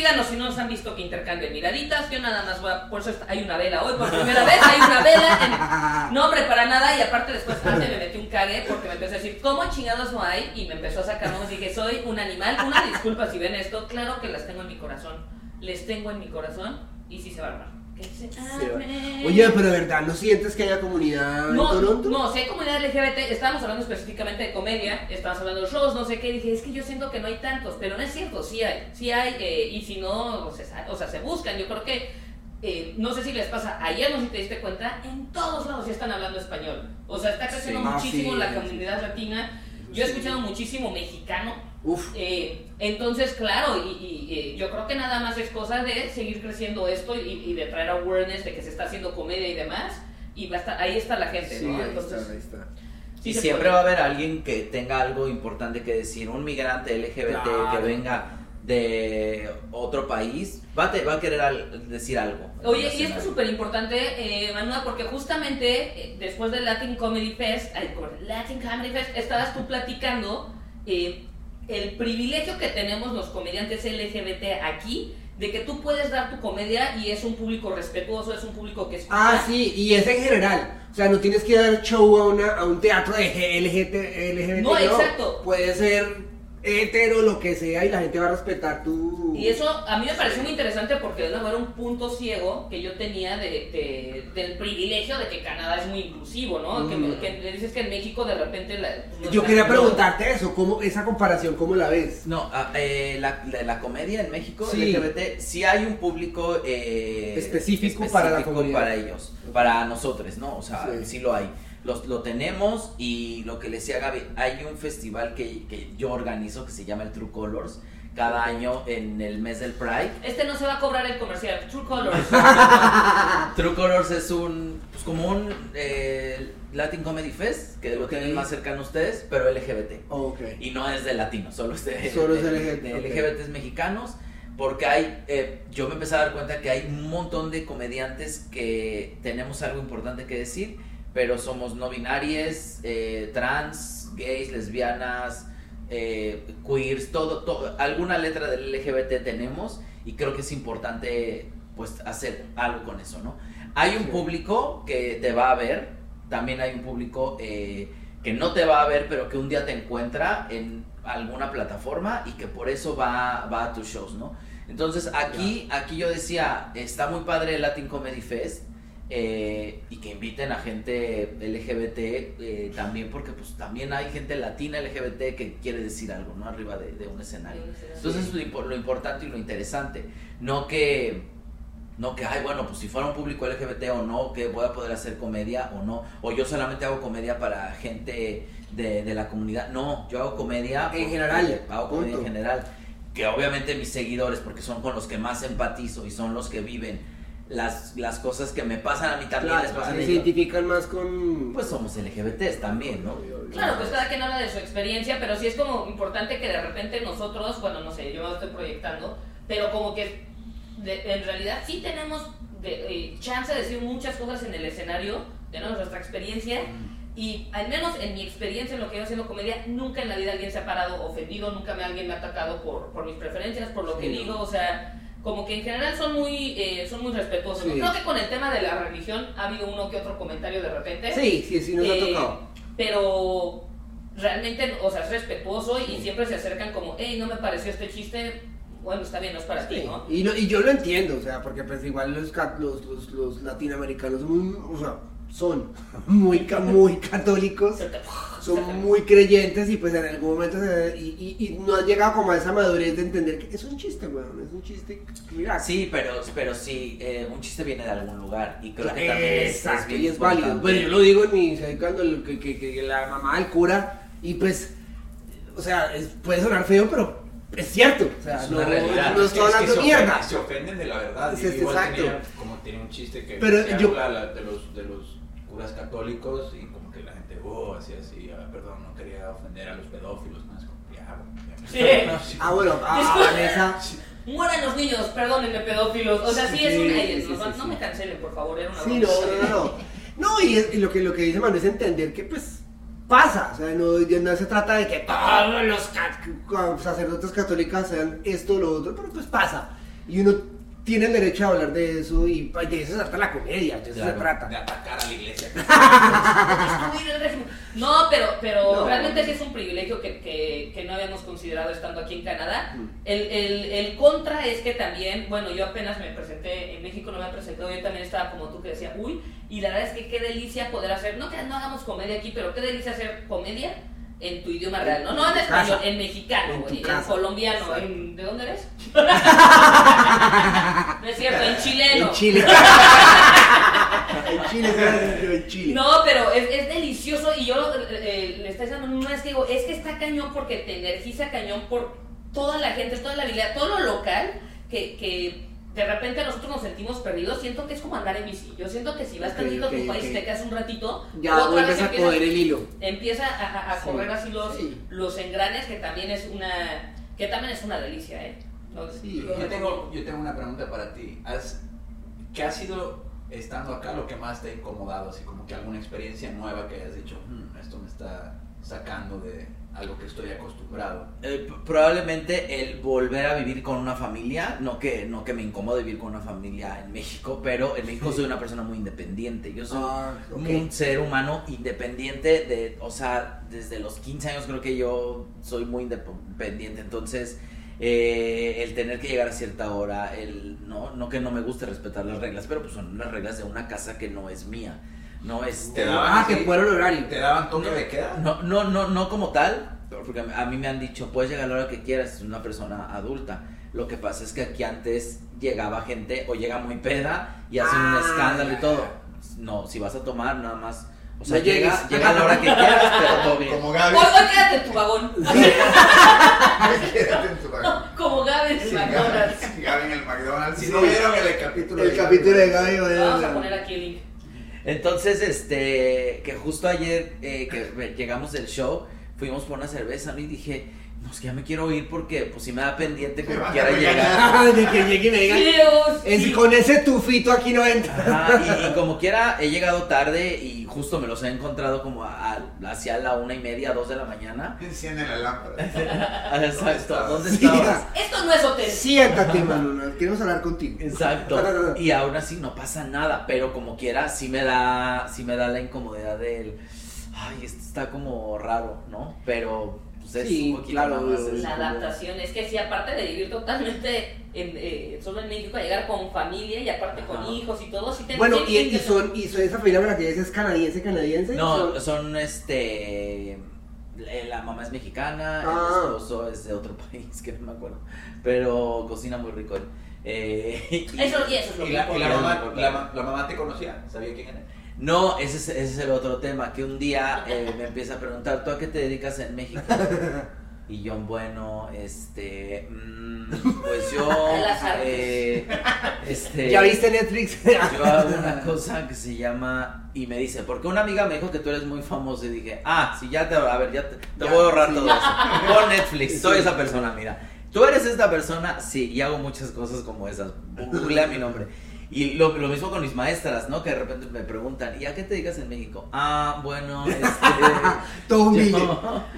C: díganos si no nos han visto que intercambien miraditas. Yo nada más voy a. Por eso hay una vela hoy. Por primera vez hay una vela. En, no, hombre, para nada. Y aparte, después antes me metí un cague porque me empezó a decir, ¿cómo chingados no hay? Y me empezó a sacar nombres. Dije, soy un animal. Una disculpa si ven esto. Claro que las tengo en mi corazón. Les tengo en mi corazón. Y sí se va a armar. Que se arme.
A: Oye, pero de verdad, ¿no sientes que haya comunidad en
C: No,
A: Toronto?
C: no, si hay comunidad LGBT, estábamos hablando específicamente de comedia, estábamos hablando de shows, no sé qué, dije, es que yo siento que no hay tantos, pero no es cierto, sí hay, sí hay, eh, y si no, o sea, o sea, se buscan, yo creo que, eh, no sé si les pasa, ayer no sé si te diste cuenta, en todos lados ya están hablando español, o sea, está creciendo
A: Sí. Ah,
C: muchísimo
A: sí,
C: la
A: sí.
C: comunidad latina, yo he escuchado muchísimo mexicano,
A: Uf.
C: eh, entonces, claro, y, y, eh, yo creo que nada más es cosa de seguir creciendo esto y, y de traer awareness de que se está haciendo comedia y demás. Y va a estar- ahí está la gente,
A: Sí,
C: ¿no?
A: ahí
C: Entonces,
A: está, ahí está.
C: sí
D: y siempre
C: puede.
D: va a haber alguien que tenga algo importante que decir, un migrante LGBT
A: Claro.
D: que venga de otro país, va a, te- va a querer al- decir algo.
C: Oye, y esto es súper importante, eh, Manuel, porque justamente eh, después del Latin Comedy Fest, ay. Latin Comedy Fest, estabas tú platicando eh, el privilegio que tenemos los comediantes LGBT aquí, de que tú puedes dar tu comedia y es un público respetuoso, es un público que escucha.
A: Ah, sí, y es en general. O sea, no tienes que dar show a, una, a un teatro de LGBT. LGBT
C: No, exacto.
A: Puede ser hetero, lo que sea, y la gente va a respetar tu.
C: Y eso a mí me pareció muy interesante porque de nuevo era un punto ciego que yo tenía de, de- del privilegio de que Canadá es muy inclusivo, ¿no? Que,
A: Mm.
C: que le dices que en México de repente... la- pues,
A: Yo
C: no-
A: quería
C: no-
A: preguntarte eso, ¿cómo, esa comparación, ¿cómo la ves?
D: No, ah, eh, la, la, la comedia en México,
A: Sí.
D: LGBT, sí hay un público eh,
A: Específico para la comunidad.
D: para ellos, para nosotros, ¿no? O sea,
A: Sí.
D: sí, lo hay. Los, lo tenemos y lo que le decía Gaby, hay un festival que, que yo organizo que se llama el True Colors cada año en el mes del Pride.
C: Este no se va a cobrar el comercial, True Colors.
D: True Colors es un, pues como un eh, Latin Comedy Fest, que lo tienen más cercano ustedes, pero LGBT.
A: Ok.
D: Y no es de latinos, solo es de,
A: Solo es
D: de-
A: LGBT,
D: de. LGBTs mexicanos. Porque hay, eh, yo me empecé a dar cuenta que hay un montón de comediantes que tenemos algo importante que decir, pero somos no binarias, eh, trans, gays, lesbianas, eh, queers, todo, todo, alguna letra del LGBT tenemos y creo que es importante pues hacer algo con eso, ¿no? Hay un
A: Sí.
D: público que te va a ver, también hay un público eh, que no te va a ver, pero que un día te encuentra en alguna plataforma y que por eso va, va a tus shows, ¿no? Entonces aquí, aquí yo decía, está muy padre el Latin Comedy Fest eh, y que inviten a gente LGBT eh, también, porque pues también hay gente latina LGBT que quiere decir algo, ¿no? Arriba de, de un escenario. Entonces lo, lo importante y lo interesante, no que no que ay bueno pues si fuera un público LGBT o no que voy a poder hacer comedia o no o yo solamente hago comedia para gente de, de la comunidad no yo hago comedia
A: En general,
D: hago comedia en general que obviamente mis seguidores porque son con los que más empatizo y son los que viven las, las cosas que me pasan a mí también les
A: Claro,
D: pasan a
A: se
D: ellos
A: identifican más con.
D: pues somos LGBTs también no
C: Claro, pues cada quien habla de su experiencia, pero sí es como importante que de repente nosotros, bueno, no sé, yo me estoy proyectando, pero como que de- en realidad sí tenemos de- eh, chance de decir muchas cosas en el escenario, tenemos nuestra experiencia, y al menos en mi experiencia en lo que yo haciendo comedia, nunca en la vida alguien se ha parado ofendido, nunca me alguien me ha atacado por, por mis preferencias, por lo que
A: Sí.
C: digo, o sea, como que en general son muy, eh, son muy respetuosos. ¿no?
A: Sí.
C: Creo que con el tema de la religión ha habido uno que otro comentario de repente.
A: Sí, sí, sí, nos ha
C: Eh,
A: tocado.
C: Pero realmente, o sea, es respetuoso y siempre se acercan como, hey, no me pareció este chiste, bueno, está bien, no es para ti, ¿no?
A: Y, lo- y yo lo entiendo, o sea, porque pues igual los, los, los, los latinoamericanos son, muy- o sea, son muy, muy católicos. Son muy creyentes y pues en algún momento se- y, y- y no han llegado como a esa madurez de entender que es un chiste, weón, es un chiste. Mira,
D: Sí, pero, pero sí, eh, un chiste viene de algún lugar y creo que también es, es bien
A: y es válido. Bueno, yo lo digo en mi, cuando el- que, que- que la mamá del cura, y pues, o sea, es- puede sonar feo, pero es cierto. O sea,
D: Es
A: no,
D: realidad.
A: no estoy
B: es que
A: hablando
B: se
A: mierda.
B: ofenden- Se ofenden de la verdad.
A: Es- es
B: igual
A: exacto.
B: tenía- como tiene un chiste que
A: Pero
B: se
A: yo-
B: habla la- de, los, de los curas católicos y oh, así, así, ah, perdón, no quería ofender a los pedófilos. No, es como, ya, bueno, ya.
C: Sí.
B: No, sí.
A: Ah, bueno, a, a
C: Disculpe.
A: Vanessa.
C: Mueran los niños, perdónenme, pedófilos. O sea, sí, es
A: Sí,
C: una.
A: sí, sí,
C: no,
A: sí,
C: no
A: sí.
C: me cancelen, por favor, era una
A: Sí, no, no, no. No, y, es- y lo, que, lo que dice Manu es entender que, pues, pasa. O sea, no, se trata de que todos los ca- sacerdotes católicos sean esto o lo otro, pero pues pasa. Y uno tiene el derecho a hablar de eso y pues, de eso se trata la comedia, de eso
D: Claro.
A: se trata.
B: De atacar a la iglesia.
C: No, pero, pero
A: No.
C: realmente sí es un privilegio que, que, que no habíamos considerado estando aquí en Canadá.
A: Mm.
C: El, el, el contra es que también, bueno, yo apenas me presenté en México, no me presentado, yo también estaba como tú que decía, uy, y la verdad es que qué delicia poder hacer, no que no hagamos comedia aquí, pero qué delicia hacer comedia en tu idioma real, ¿no? No en español, en mexicano,
A: En
C: güey, colombiano, en- ¿de dónde eres? no es cierto, en chileno.
A: En Chile. en Chile, en Chile.
C: No, pero es, es delicioso y yo eh, le estoy diciendo una vez que digo, es que está cañón porque te energiza cañón por toda la gente, toda la habilidad, todo lo local que, que de repente nosotros nos sentimos perdidos. Siento que es como andar en bici. Yo siento que si vas
A: Ok,
C: tantito a tu
A: ok,
C: país te quedas un ratito,
A: Ya
C: otra
A: vuelves
C: vez
A: a coger el hilo.
C: empieza a, a- a
A: Sí,
C: correr así los,
A: sí.
C: los engranes que también es una que también es una delicia, ¿eh? No,
A: Sí.
C: lo
B: Yo tengo, yo tengo una pregunta para ti. ¿Has- ¿Qué ha sido, estando acá, lo que más te ha incomodado? Así como que alguna experiencia nueva que hayas dicho, "Hmm, esto me está sacando de algo que estoy acostumbrado.
D: Eh, probablemente el volver a vivir con una familia, no que, no que me incomode vivir con una familia en México, pero en México
A: Sí.
D: soy una persona muy independiente. Yo soy
A: Ah,
D: un ser humano independiente de, o sea, desde los 15 años creo que yo soy muy independiente, entonces eh, el tener que llegar a cierta hora, el no, no que no me guste respetar las reglas, pero pues son las reglas de una casa que no es mía, no es
B: Te daban
A: Ah, que fuera el horario.
B: ¿Te daban toque de queda?
D: no, no, no, no como tal, porque a mí me han dicho, puedes llegar a la hora que quieras, es una persona adulta. Lo que pasa es que aquí antes llegaba gente o llega muy peda y hacen un
A: Ah,
D: escándalo y todo.
A: ya.
D: No, si vas a tomar, nada más. O sea,
A: No
D: llega, llega a la hora que quieras, pero todo bien.
B: Como
C: Hoy,
B: Gaby.
C: hoy quédate en tu vagón.
B: Quédate en tu vagón.
C: Como Gaby en
B: Sí,
C: McDonald's.
B: Gaby, Gaby en el McDonald's. Si
A: Sí.
B: no vieron el capítulo
A: El capítulo de Gaby,
C: Vamos a poner aquí el link.
D: Entonces, este, que justo ayer eh, que llegamos del show, fuimos por una cerveza, ¿no? Y dije, no, es que ya me quiero ir porque, pues, si me da pendiente como quiera llegar.
A: de que llegue y me digan.
C: Dios,
A: Es,
C: sí.
A: Con ese tufito aquí no entra.
D: Ajá, y, y como quiera, he llegado tarde y justo me los he encontrado como a, a- hacia la una y media, dos de la mañana.
B: Enciende la lámpara.
D: Ah, Exacto, ¿dónde estabas?
C: Esto no es hotel.
A: Siéntate, Manuel. Queremos hablar contigo.
D: Exacto. Y aún así no pasa nada, pero como quiera, sí me da, sí me da la incomodidad del, ay, esto está como raro, ¿no? Pero, pues es
A: Sí,
D: un poquito
A: claro,
D: más, es
C: La
D: como-
C: adaptación es que sí, aparte de vivir totalmente en, eh, solo en México, a llegar con familia y aparte con hijos y todo, sí te
A: Bueno, y, son, y son esa familia la que dices canadiense, canadiense.
D: No,
A: Son-
D: son este. eh, La mamá es mexicana,
A: Ah.
D: el esposo es de otro país que no me acuerdo. Pero cocina muy rico él. Eh, y-
C: Eso, y eso es lo
B: ¿Y
C: que
B: la, y la mamá, la, ma- la mamá te conocía? ¿Sabía quién era?
D: No, ese es, ese es el otro tema, que un día eh, me empieza a preguntar, ¿tú a qué te dedicas en México? Y yo, bueno, este, mm, pues yo, eh, este,
A: ¿Ya viste Netflix?
D: yo hago una cosa que se llama, y me dice, porque una amiga me dijo que tú eres muy famoso, y dije, ah, sí, ya te, a ver, ya te, te
A: Ya,
D: voy a ahorrar
A: sí.
D: todo eso, por Netflix, soy
A: Sí.
D: esa persona, mira, tú eres esta persona, sí, y hago muchas cosas como esas, googlea mi nombre. Y lo, lo mismo con mis maestras, ¿no? Que de repente me preguntan, ¿y a qué te dedicas en México? Ah, bueno, este...
A: Todo humilde.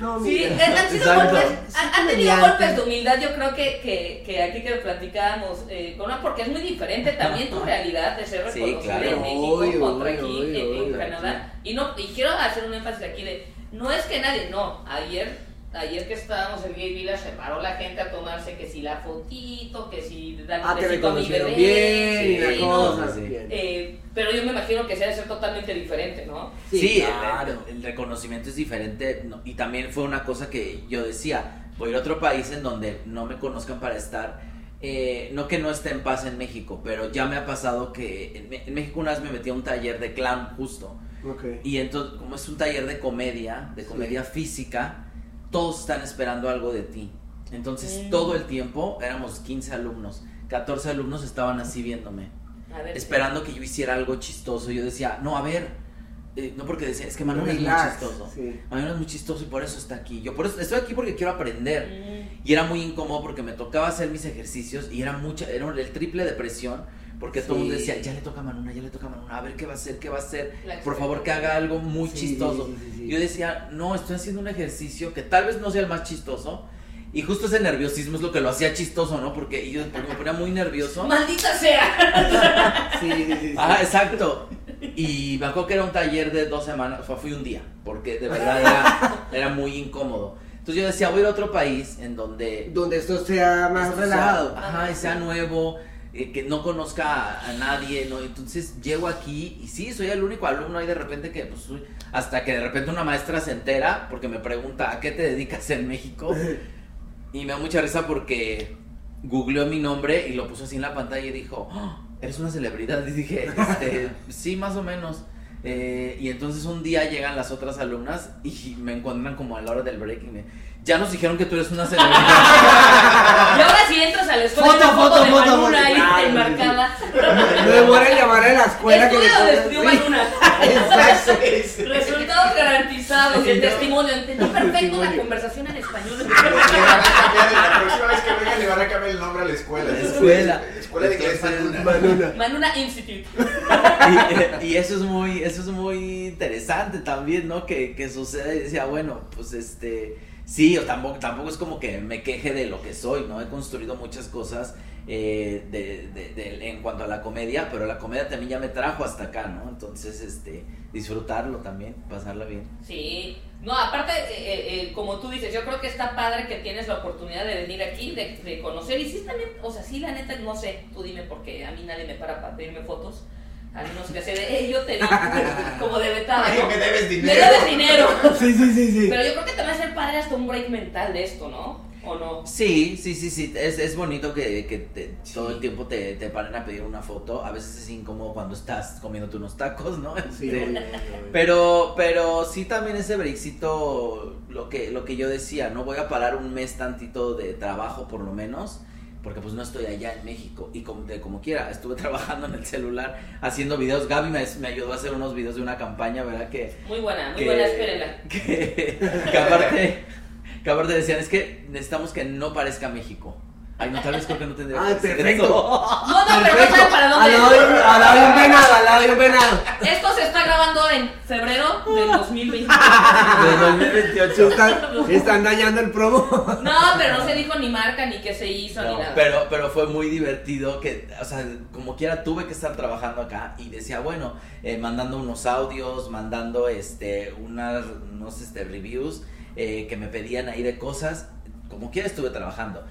A: No,
C: Sí, han sido
D: Exacto.
C: golpes, han, han tenido golpes de humildad, yo creo que, que, que aquí que platicábamos eh, con una, porque es muy diferente también tu realidad de ser
D: Sí,
C: reconocido
D: claro.
C: en México
A: Obvio,
C: contra
A: obvio,
C: aquí
A: obvio,
C: en, en Canadá. Y no y quiero hacer un énfasis aquí de, no es que nadie, no, ayer ayer que estábamos en Gay Village se paró la gente a tomarse que si la fotito, que si dan
A: Ah,
C: mi
A: reconocieron
C: bebé.
A: bien y la
C: sí, no,
A: cosa.
D: sí.
C: eh, pero yo me imagino que se debe ser totalmente diferente, ¿no?
D: Sí, el-
A: claro.
D: el, el reconocimiento es diferente no, y también fue una cosa que yo decía, voy a ir a otro país en donde no me conozcan para estar, eh, no que no esté en paz en México, pero ya me ha pasado que en, en México una vez me metí a un taller de clown justo
A: Ok.
D: y entonces como es un taller de comedia, de comedia física, todos están esperando algo de ti. Entonces todo el tiempo, éramos 15 alumnos, 14 alumnos estaban así viéndome
C: ver.
D: esperando que yo hiciera algo chistoso. Yo decía, no, a ver, eh, no porque decía, es que Manuel es muy chistoso.
A: sí.
D: Manuel es muy chistoso y por eso está aquí. Yo por eso estoy aquí porque quiero aprender.
C: Mm,
D: Y era muy incómodo porque me tocaba hacer mis ejercicios y era mucha, era el triple de presión. Porque todo el mundo
A: Sí.
D: decía, ya le toca a Manuna, ya le toca a Manuna, a ver qué va a hacer, qué va a hacer. Por favor, que haga algo muy
A: Sí,
D: chistoso.
A: sí, sí, sí.
D: Yo decía, no, estoy haciendo un ejercicio que tal vez no sea el más chistoso. Y justo ese nerviosismo es lo que lo hacía chistoso, ¿no? Porque yo me ponía muy nervioso.
C: ¡Maldita sea!
A: Sí, sí, sí, sí.
D: Ah, exacto. Y me acuerdo que era un taller de dos semanas, o sea, fui un día, porque de verdad era, era muy incómodo. Entonces yo decía, voy a ir a otro país en donde...
A: Donde esto sea más
D: esto sea-
A: relajado.
D: ajá, y sea nuevo, eh, que no conozca a, a nadie, ¿no? Entonces llego aquí y sí, soy el único alumno ahí de repente que, pues, hasta que de repente una maestra se entera porque me pregunta, ¿a qué te dedicas en México? Y me da mucha risa porque googleó mi nombre y lo puso así en la pantalla y dijo, "Oh, eres una celebridad. Y dije, este, sí, más o menos. Eh, y entonces un día llegan las otras alumnas y me encuentran como a la hora del break y me, ya nos dijeron que tú eres una celebridad.
C: Y ahora si entras a la escuela,
A: Foto,
C: foto,
A: foto,
C: de
A: foto,
C: Manuna
A: foto,
C: ahí
A: claro,
C: enmarcada.
A: No demora en llamar a la escuela que le
C: Estudio. Manuna.
A: Exacto.
C: Resultados garantizados.
A: Sí,
C: el
A: no.
C: testimonio. Entendí perfecto la conversación en español.
E: A la próxima vez que venga le van a cambiar el nombre a la escuela.
D: La escuela.
E: Escuela de inglés Manuna.
A: Manuna.
C: Manuna Institute.
D: y, y eso es muy eso es muy interesante también no que, que sucede y decía bueno pues este sí o tampoco tampoco es como que me queje de lo que soy no he construido muchas cosas eh, de, de- de- en cuanto a la comedia pero la comedia también ya me trajo hasta acá no entonces este disfrutarlo también pasarla bien
C: Sí. No, aparte, eh, eh, eh, como tú dices, yo creo que está padre que tienes la oportunidad de venir aquí, de, de conocer. Y sí, también, o sea, sí, la neta, no sé, tú dime, porque a mí nadie me para para pedirme fotos. A menos que sea de, eh, yo te vi, como de vetada, ¿no?
E: me debes
C: Me
E: dinero.
C: debes dinero.
A: Sí, sí, sí, sí.
C: Pero yo creo que te va a ser padre hasta un break mental de esto, ¿no? ¿O no?
D: Sí, sí, sí, sí, es, es bonito que, que te-
E: Sí.
D: todo el tiempo te, te paren a pedir una foto, a veces es incómodo cuando estás comiéndote unos tacos, ¿no?
A: Sí,
D: Este. Pero, pero sí también ese breakcito, lo que, lo que yo decía, no voy a parar un mes tantito de trabajo por lo menos, porque pues no estoy allá en México y como, de como quiera, estuve trabajando en el celular haciendo videos, Gaby me, me ayudó a hacer unos videos de una campaña, ¿verdad? Que,
C: Muy buena, muy
D: que-
C: buena, espérenla.
D: que, que aparte, que aparte decían, es que necesitamos que no parezca México. Ay, no, tal vez creo que no tendría decir
A: perfecto.
C: No, no, pero no saben para dónde.
A: al lado de un venado, al lado de un venado.
C: Esto se está grabando en febrero del 2020.
D: De 2028.
A: Están, están dañando el promo.
C: No, pero no se dijo ni marca, ni qué se hizo, ni nada.
D: pero, pero fue muy divertido que, o sea, como quiera tuve que estar trabajando acá y decía, bueno, eh, mandando unos audios, mandando este, unas, unos este, reviews eh, que me pedían ahí de cosas, como quiera estuve trabajando.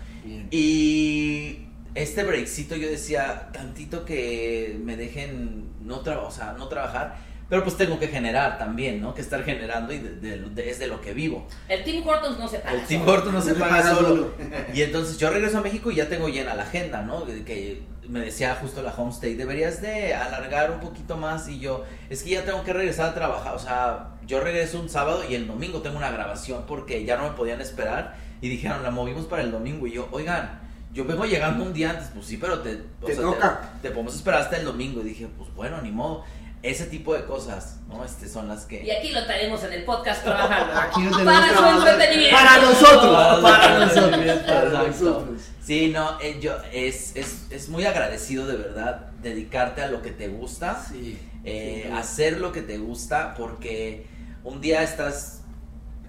D: Y este breakcito yo decía, tantito que me dejen no, tra o sea, no trabajar, pero pues tengo que generar también, ¿no? Que estar generando y de- de- de- es de lo que vivo.
C: El Team Hortons no se paga.
D: El Tim
C: solo.
D: Hortons no se paga solo. Y entonces yo regreso a México y ya tengo llena la agenda, ¿no? Que me decía justo la homestay, deberías de alargar un poquito más y yo, es que ya tengo que regresar a trabajar, o sea, yo regreso un sábado y el domingo tengo una grabación porque ya no me podían esperar y dijeron, la movimos para el domingo y yo, oigan, yo vengo llegando un día antes, pues sí, pero te,
A: Te
D: sea,
A: toca.
D: te podemos esperar hasta el domingo y dije, pues bueno, ni modo. Ese tipo de cosas, ¿no? Este son las que...
C: Y aquí lo tenemos en el podcast trabajando.
A: Aquí lo tenemos
C: Para su entretenimiento.
A: Para nosotros.
D: Para nosotros.
A: Para.
D: Sí, no, eh, yo es, es, es muy agradecido de verdad dedicarte a lo que te gusta,
A: Sí.
D: eh,
A: Sí.
D: hacer lo que te gusta, porque un día estás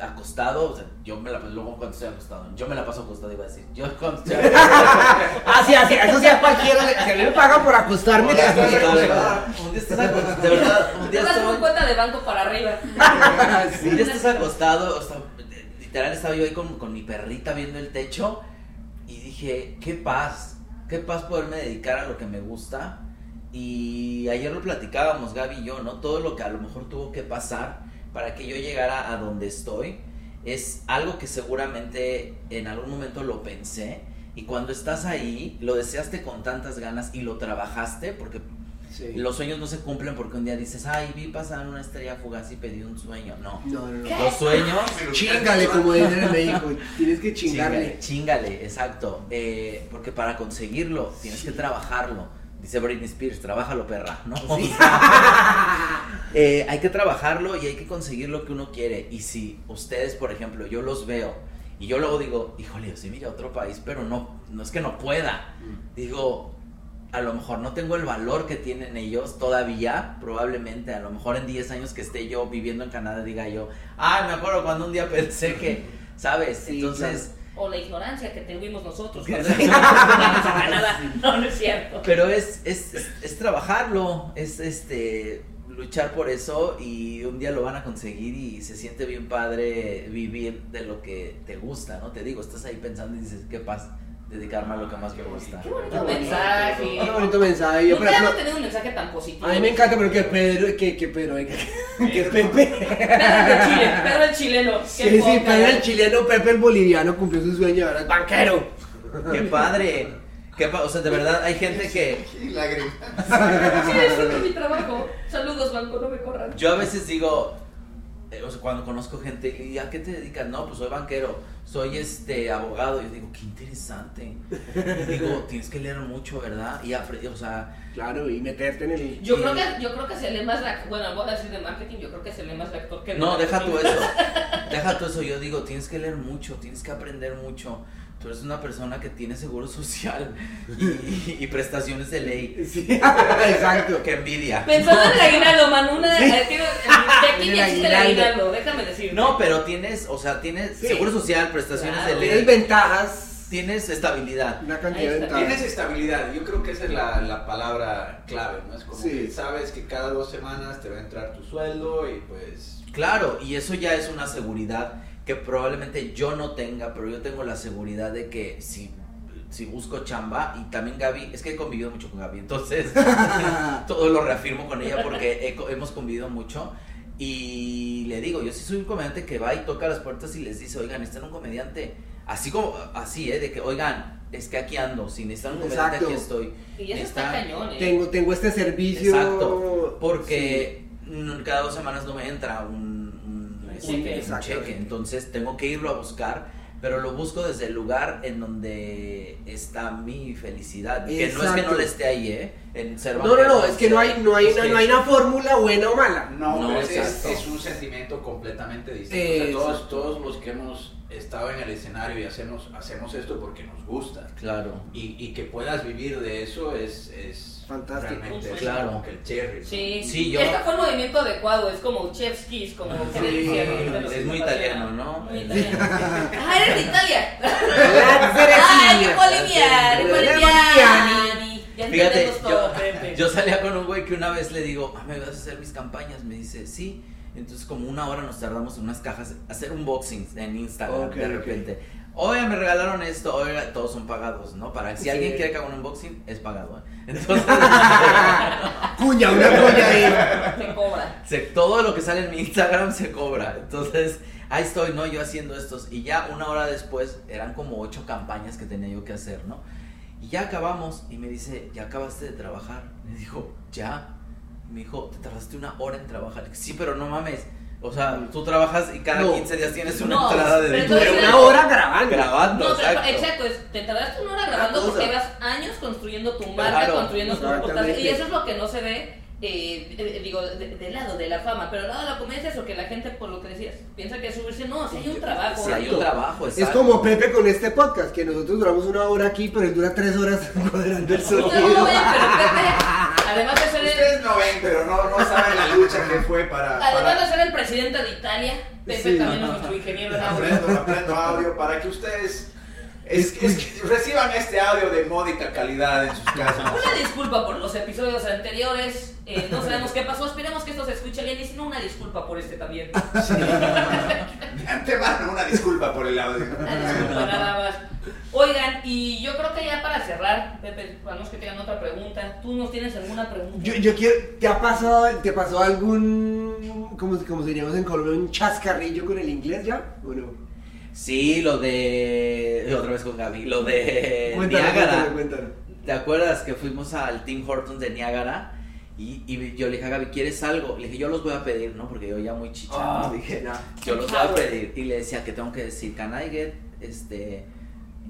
D: acostado, o sea, yo me la paso, luego cuando estoy acostado, yo me la paso acostado, iba a decir, yo cuando estoy
A: Así, así, eso sí a cualquiera. le- Si a mí me pagan por acostarme,
E: Hola,
A: te estoy
E: hola.
D: un día estás acostado, de verdad, un día
C: vas con cuenta de banco para arriba.
D: un día estás acostado, o sea, literal estaba yo ahí con, con mi perrita viendo el techo y dije, qué paz, qué paz poderme dedicar a lo que me gusta. Y ayer lo platicábamos Gaby y yo, ¿no? Todo lo que a lo mejor tuvo que pasar para que yo llegara a donde estoy es algo que seguramente en algún momento lo pensé y cuando estás ahí lo deseaste con tantas ganas y lo trabajaste porque
A: Sí.
D: los sueños no se cumplen porque un día dices, ay, vi pasar una estrella fugaz y pedí un sueño. No.
A: No, no.
D: Los sueños
A: Chingale, como dicen en México. Tienes que
D: Chingale,
A: chingarle.
D: chingale, exacto. Eh, porque para conseguirlo tienes que trabajarlo. Dice Britney Spears, trabájalo, perra, ¿no?
A: Sí.
D: eh, hay que trabajarlo y hay que conseguir lo que uno quiere. Y si ustedes, por ejemplo, yo los veo y yo luego digo, híjole, yo sí mira otro país, pero no, no es que no pueda. Digo, a lo mejor no tengo el valor que tienen ellos todavía, probablemente, a lo mejor en 10 años que esté yo viviendo en Canadá diga yo, ay, me acuerdo cuando un día pensé que, ¿sabes?
A: Sí,
D: Entonces...
C: O la ignorancia que tuvimos nosotros cuando a Canadá. No, no es cierto.
D: Pero es, es, es, es trabajarlo, es este luchar por eso y un día lo van a conseguir y se siente bien padre vivir de lo que te gusta, ¿no? Te digo, estás ahí pensando y dices, qué paz, dedicarme a lo que más me gusta.
C: Qué bonito mensaje.
A: Qué bonito mensaje. Yo, por
C: Nunca hemos tenido un mensaje tan positivo.
A: a mí me encanta, pero que Pedro, que, que Pedro, que, que Pepe.
C: Pedro de Chile, Pedro el chileno.
A: Sí, sí. Pedro el chileno, Pepe el boliviano cumplió su sueño, ahora es banquero.
D: ¡Qué padre! Qué pa- o sea, de verdad, hay gente que...
E: Y lágrimas.
C: Sí, disfruto mi trabajo. Saludos, banco, no me corran.
D: Yo a veces digo, o sea, cuando conozco gente, ¿y a qué te dedicas? No, pues soy banquero, soy este abogado. Yo digo, qué interesante. Y digo, tienes que leer mucho, ¿verdad? Y apre- o sea,
A: Claro, y meterte en el.
C: Yo creo que, yo creo que se lee más bueno, voy a decir de marketing, yo creo que se lee más de actor que
D: no, deja tú eso. Deja tú eso. Yo digo, tienes que leer mucho, tienes que aprender mucho. Tú eres una persona que tiene seguro social y, y prestaciones de ley.
A: Sí, exacto.
D: Qué envidia.
C: Pensando en el aguinaldo, Manu, una de, aquí ya existe el
A: aguinaldo.
C: déjame decir.
D: No, pero tienes, o sea, tienes
A: Sí.
D: seguro social, prestaciones
C: Claro.
D: de
A: Tienes
D: ley,
A: ventajas.
D: tienes estabilidad.
A: Una cantidad de ventajas.
B: Tienes estabilidad, yo creo que esa es la, la palabra clave, ¿no? Es como
A: Sí.
B: que sabes que cada dos semanas te va a entrar tu sueldo y pues...
D: Claro, y eso ya es una seguridad que probablemente yo no tenga, pero yo tengo la seguridad de que si, si busco chamba, y también Gaby, es que he convivido mucho con Gaby, entonces todo lo reafirmo con ella porque he hemos convivido mucho. Y le digo, yo sí soy un comediante que va y toca las puertas y les dice, oigan, necesitan un comediante. Así como, así, ¿eh? De que, oigan, es que aquí ando, si necesitan un comediante,
A: Exacto.
D: aquí estoy.
C: Y eso está,
D: Está-
C: cañón, ¿eh?
A: Tengo, tengo este servicio.
D: Exacto, porque mm, cada dos semanas no me entra un, un, este,
C: cheque.
D: un cheque, entonces tengo que irlo a buscar, pero lo busco desde el lugar en donde está mi felicidad, que no es que no
A: Exacto.
D: le esté ahí, ¿eh? En ser
A: No, no, no, es que no hay, no hay,
D: es
A: una,
D: que-
A: no hay una fórmula buena o mala.
B: No,
D: No,
B: pero es, es,
D: exacto.
B: un sentimiento completamente distinto.
A: Exacto.
B: O sea, todos, todos los que hemos estado en el escenario y hacemos, hacemos esto porque nos gusta.
D: Claro.
B: Y, y que puedas vivir de eso es, es
A: Fantástico.
B: realmente es
D: Claro.
B: como que el cherry. ¿no?
C: Sí,
D: Sí, yo-
C: Este fue el movimiento adecuado, es como Chef's Kiss, como
A: Sí,
C: ahorita los
D: es muy italiano. ¿no?
C: Muy italiano. ¡Ah, eres de Italia! ¡Ay, qué
A: La
C: boliviani! Ya
D: Fíjate, yo, salía con un güey que una vez le digo, ah, ¿me vas a hacer mis campañas? Me dice, sí. Entonces como una hora nos tardamos en unas cajas, hacer unboxings en Instagram de repente. Oiga, me regalaron esto, oiga, todos son pagados, ¿no? Para si
A: Sí.
D: alguien quiere que haga un unboxing, es pagado. ¿eh? Entonces,
A: Cuña, una cuña ahí.
C: Se cobra.
D: se- todo lo que sale en mi Instagram se cobra. Entonces, ahí estoy, ¿no? Yo haciendo estos. Y ya una hora después, eran como ocho campañas que tenía yo que hacer, ¿no? Y ya acabamos y me dice, ¿ya acabaste de trabajar? Me dijo, ya. Me dijo, ¿te tardaste una hora en trabajar? Dije, Sí, pero no mames. O sea, tú trabajas y cada
A: No.
D: 15 días tienes una
C: No,
D: entrada de
C: entonces-
A: Una hora grabando.
D: grabando.
C: No, pero,
D: exacto.
C: exacto, es, te tardaste una hora grabando porque llevas años construyendo tu marca,
D: Claro,
C: construyendo tu reportaje. Y eso es lo que no se ve, eh, eh, digo, de- del lado de la fama. Pero del lado de la comedia es lo que la gente, por lo que decías, piensa que es subirse. No, si hay un trabajo.
D: Sí, hay un trabajo,
A: Es
D: exacto.
A: como Pepe con este podcast, que nosotros duramos una hora aquí, pero él dura tres horas cuadrando el
C: no
A: sonido.
C: lo ven, pero Pepe, además de ser el,
E: Ustedes no ven, pero no, no saben la lucha que fue para.
C: además
E: para
C: de ser el presidente de Italia, Pepe
A: Sí.
C: también es nuestro ingeniero
E: aprendo, aprendo audio para que ustedes es- es- reciban este audio de módica calidad en sus casas.
C: Una disculpa por los episodios anteriores. eh, no sabemos qué pasó. Esperemos que esto se escuche bien. Y si no, una disculpa por este también.
E: De antemano, una disculpa por el audio.
C: Una disculpa nada más. Oigan, y yo creo que ya para cerrar, Pepe, a menos que tengan otra pregunta, ¿tú nos tienes alguna pregunta?
A: Yo, yo quiero, ¿te ha pasado, te pasó algún, como, como diríamos en Colombia, un chascarrillo con el inglés ya? ¿O no?
D: Sí, lo de. Otra vez con Gaby. Lo de Niágara. ¿Te acuerdas que fuimos al Tim Hortons de Niágara? Y, y yo le dije a Gaby, ¿quieres algo? Le dije, yo los voy a pedir, ¿no? Porque yo ya muy chichado.
A: Ah,
D: dije,
A: ya.
D: yo los voy a pedir. Y le decía que tengo que decir, can I get, este...